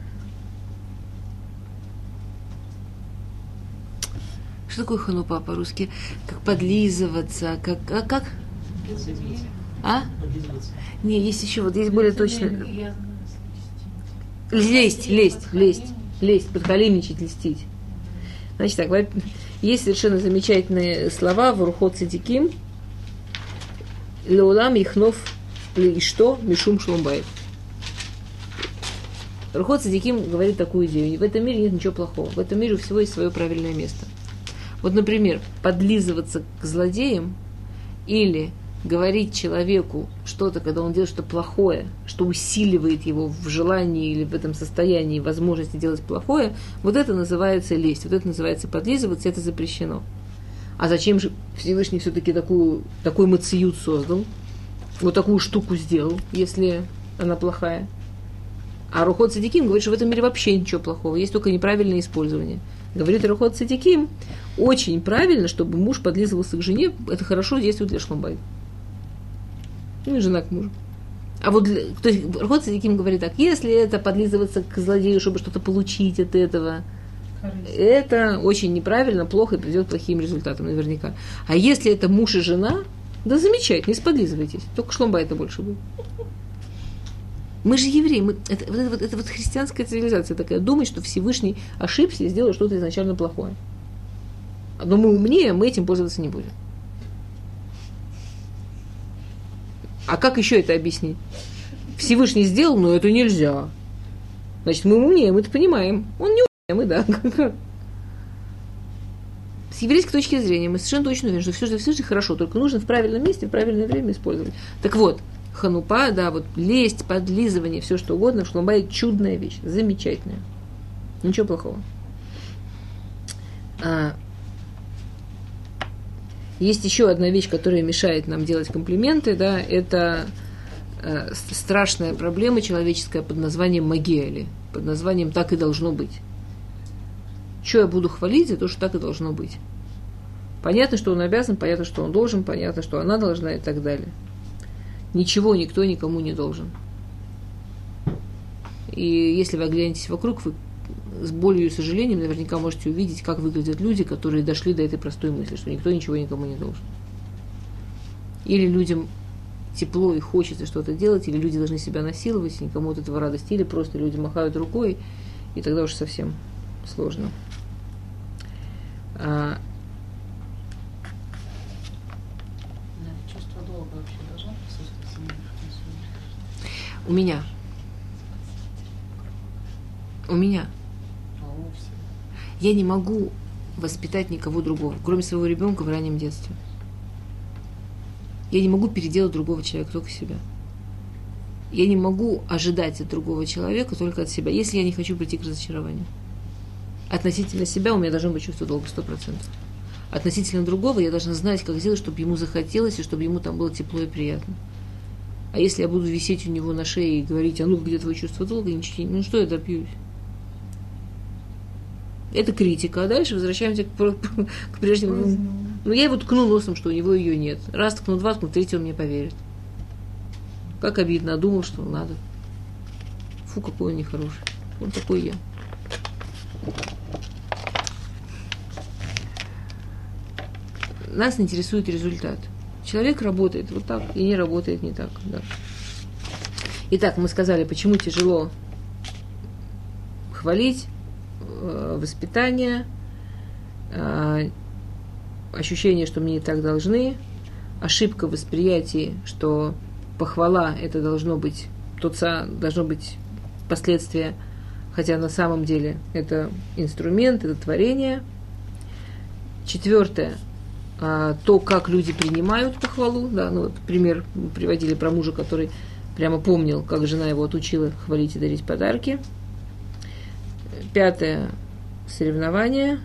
Что такое ханупа по-русски? Как подлизываться, как... А, как? А? Не, есть еще, вот есть более точно... Лезть, лезть, лезть, лезть, подколемничать, листить. Значит так, есть совершенно замечательные слова в Рухот Цадиким. Леулам Ихнов и что? Мишум Шлумбай. Рухот Цадиким говорит такую идею. В этом мире нет ничего плохого. В этом мире у всего есть свое правильное место. Вот, например, подлизываться к злодеям или говорить человеку что-то, когда он делает что-то плохое, что усиливает его в желании или в этом состоянии возможности делать плохое, вот это называется лесть, вот это называется подлизываться, это запрещено. А зачем же Всевышний все-таки такую, такой мациют создал, вот такую штуку сделал, если она плохая? А Рухот Садиким говорит, что в этом мире вообще ничего плохого, есть только неправильное использование. Говорит Рухот Садиким, очень правильно, чтобы муж подлизывался к жене, это хорошо действует для шломбайта. Ну и жена к мужу. А вот, то есть, Рухот Садиким говорит так, если это подлизываться к злодею, чтобы что-то получить от этого, это очень неправильно, плохо и приведет к плохим результатам наверняка. А если это муж и жена, да замечательно, не сподлизывайтесь. Только шломба это больше будет. Мы же евреи, мы, это, вот, это, вот, это вот христианская цивилизация такая, думать, что Всевышний ошибся и сделал что-то изначально плохое. Но мы умнее, мы этим пользоваться не будем. А как еще это объяснить? Всевышний сделал, но это нельзя. Значит, мы умнее, мы это понимаем. Он не умнее, мы да. С еврейской точки зрения мы совершенно точно уверены, что все, что Всевышний хорошо, только нужно в правильном месте, в правильное время использовать. Так вот, ханупа, да, вот лесть, подлизывание, все что угодно, в шломбае чудная вещь, замечательная. Ничего плохого. А, есть еще одна вещь, которая мешает нам делать комплименты, да, это э, страшная проблема человеческая под названием магиали, под названием «так и должно быть». Что я буду хвалить за то, что так и должно быть? Понятно, что он обязан, понятно, что он должен, понятно, что она должна и так далее. Ничего никто никому не должен. И если вы оглянетесь вокруг, вы с болью и сожалением наверняка можете увидеть, как выглядят люди, которые дошли до этой простой мысли, что никто ничего никому не должен. Или людям тепло и хочется что-то делать, или люди должны себя насиловать, и никому от этого радости, или просто люди махают рукой, и тогда уж совсем сложно. А, у меня. У меня. Я не могу воспитать никого другого, кроме своего ребенка в раннем детстве. Я не могу переделать другого человека, только себя. Я не могу ожидать от другого человека только от себя, если я не хочу прийти к разочарованию. Относительно себя у меня должно быть чувство долга, сто процентов. Относительно другого я должна знать, как сделать, чтобы ему захотелось, и чтобы ему там было тепло и приятно. А если я буду висеть у него на шее и говорить, а ну где твое чувство долга, ничего, ну что я добьюсь? Это критика. А дальше возвращаемся к, к прежнему. Ну, я его ткну носом, что у него ее нет. Раз ткну, два ткну, третий он мне поверит. Как обидно, а думал, что надо. Фу, какой он нехороший. Он такой я. Нас интересует результат. Человек работает вот так и не работает не так. Да. Итак, мы сказали, почему тяжело хвалить, воспитание, э, ощущение, что мне и так должны, ошибка в восприятии, что похвала это должно быть тот должно быть последствие, хотя на самом деле это инструмент, это творение. Четвертое, а, то, как люди принимают похвалу, да, ну вот пример приводили про мужа, который прямо помнил, как жена его отучила хвалить и дарить подарки. Пятое, соревнование.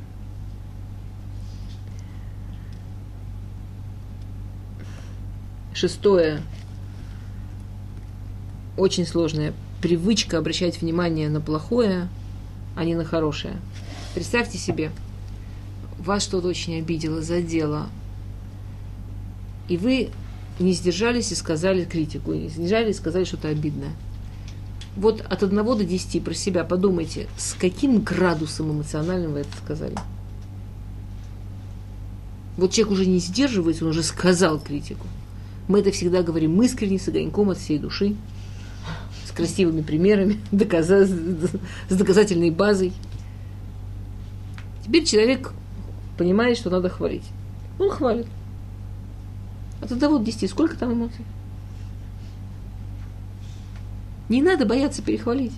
Шестое, очень сложная привычка обращать внимание на плохое, а не на хорошее. Представьте себе, вас что-то очень обидело, задело, и вы не сдержались и сказали критику, не сдержались и сказали что-то обидное. Вот от 1 до 10 про себя подумайте, с каким градусом эмоциональным вы это сказали. Вот человек уже не сдерживается, он уже сказал критику. Мы это всегда говорим искренне, с огоньком от всей души, с красивыми примерами, с доказательной базой. Теперь человек понимает, что надо хвалить. Он хвалит. От 1 до 10 сколько там эмоций? Не надо бояться перехвалить.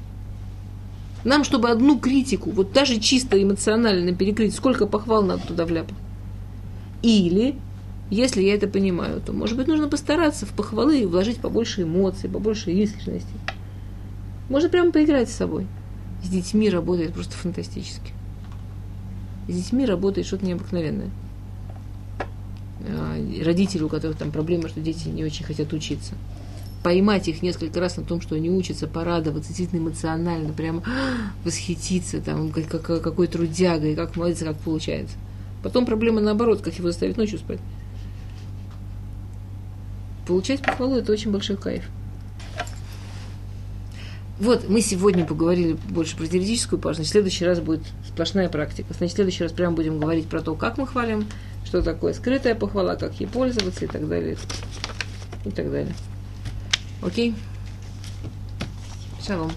Нам, чтобы одну критику, вот даже чисто эмоционально перекрыть, сколько похвал надо туда вляпать. Или, если я это понимаю, то, может быть, нужно постараться в похвалы вложить побольше эмоций, побольше искренности. Можно прямо поиграть с собой. С детьми работает просто фантастически. С детьми работает что-то необыкновенное. А, Родители, у которых там проблема, что дети не очень хотят учиться. Поймать их несколько раз на том, что они учатся, порадоваться, действительно эмоционально, прямо восхититься, там, как, как- какой трудяга, и как молодец, как получается. Потом проблема наоборот, как его заставить ночью спать. Получать похвалу – это очень большой кайф. Вот, мы сегодня поговорили больше про теоретическую пару, значит, в следующий раз будет сплошная практика. Значит, в следующий раз прямо будем говорить про то, как мы хвалим, что такое скрытая похвала, как ей пользоваться и так далее. И так далее. Окей? Шалом.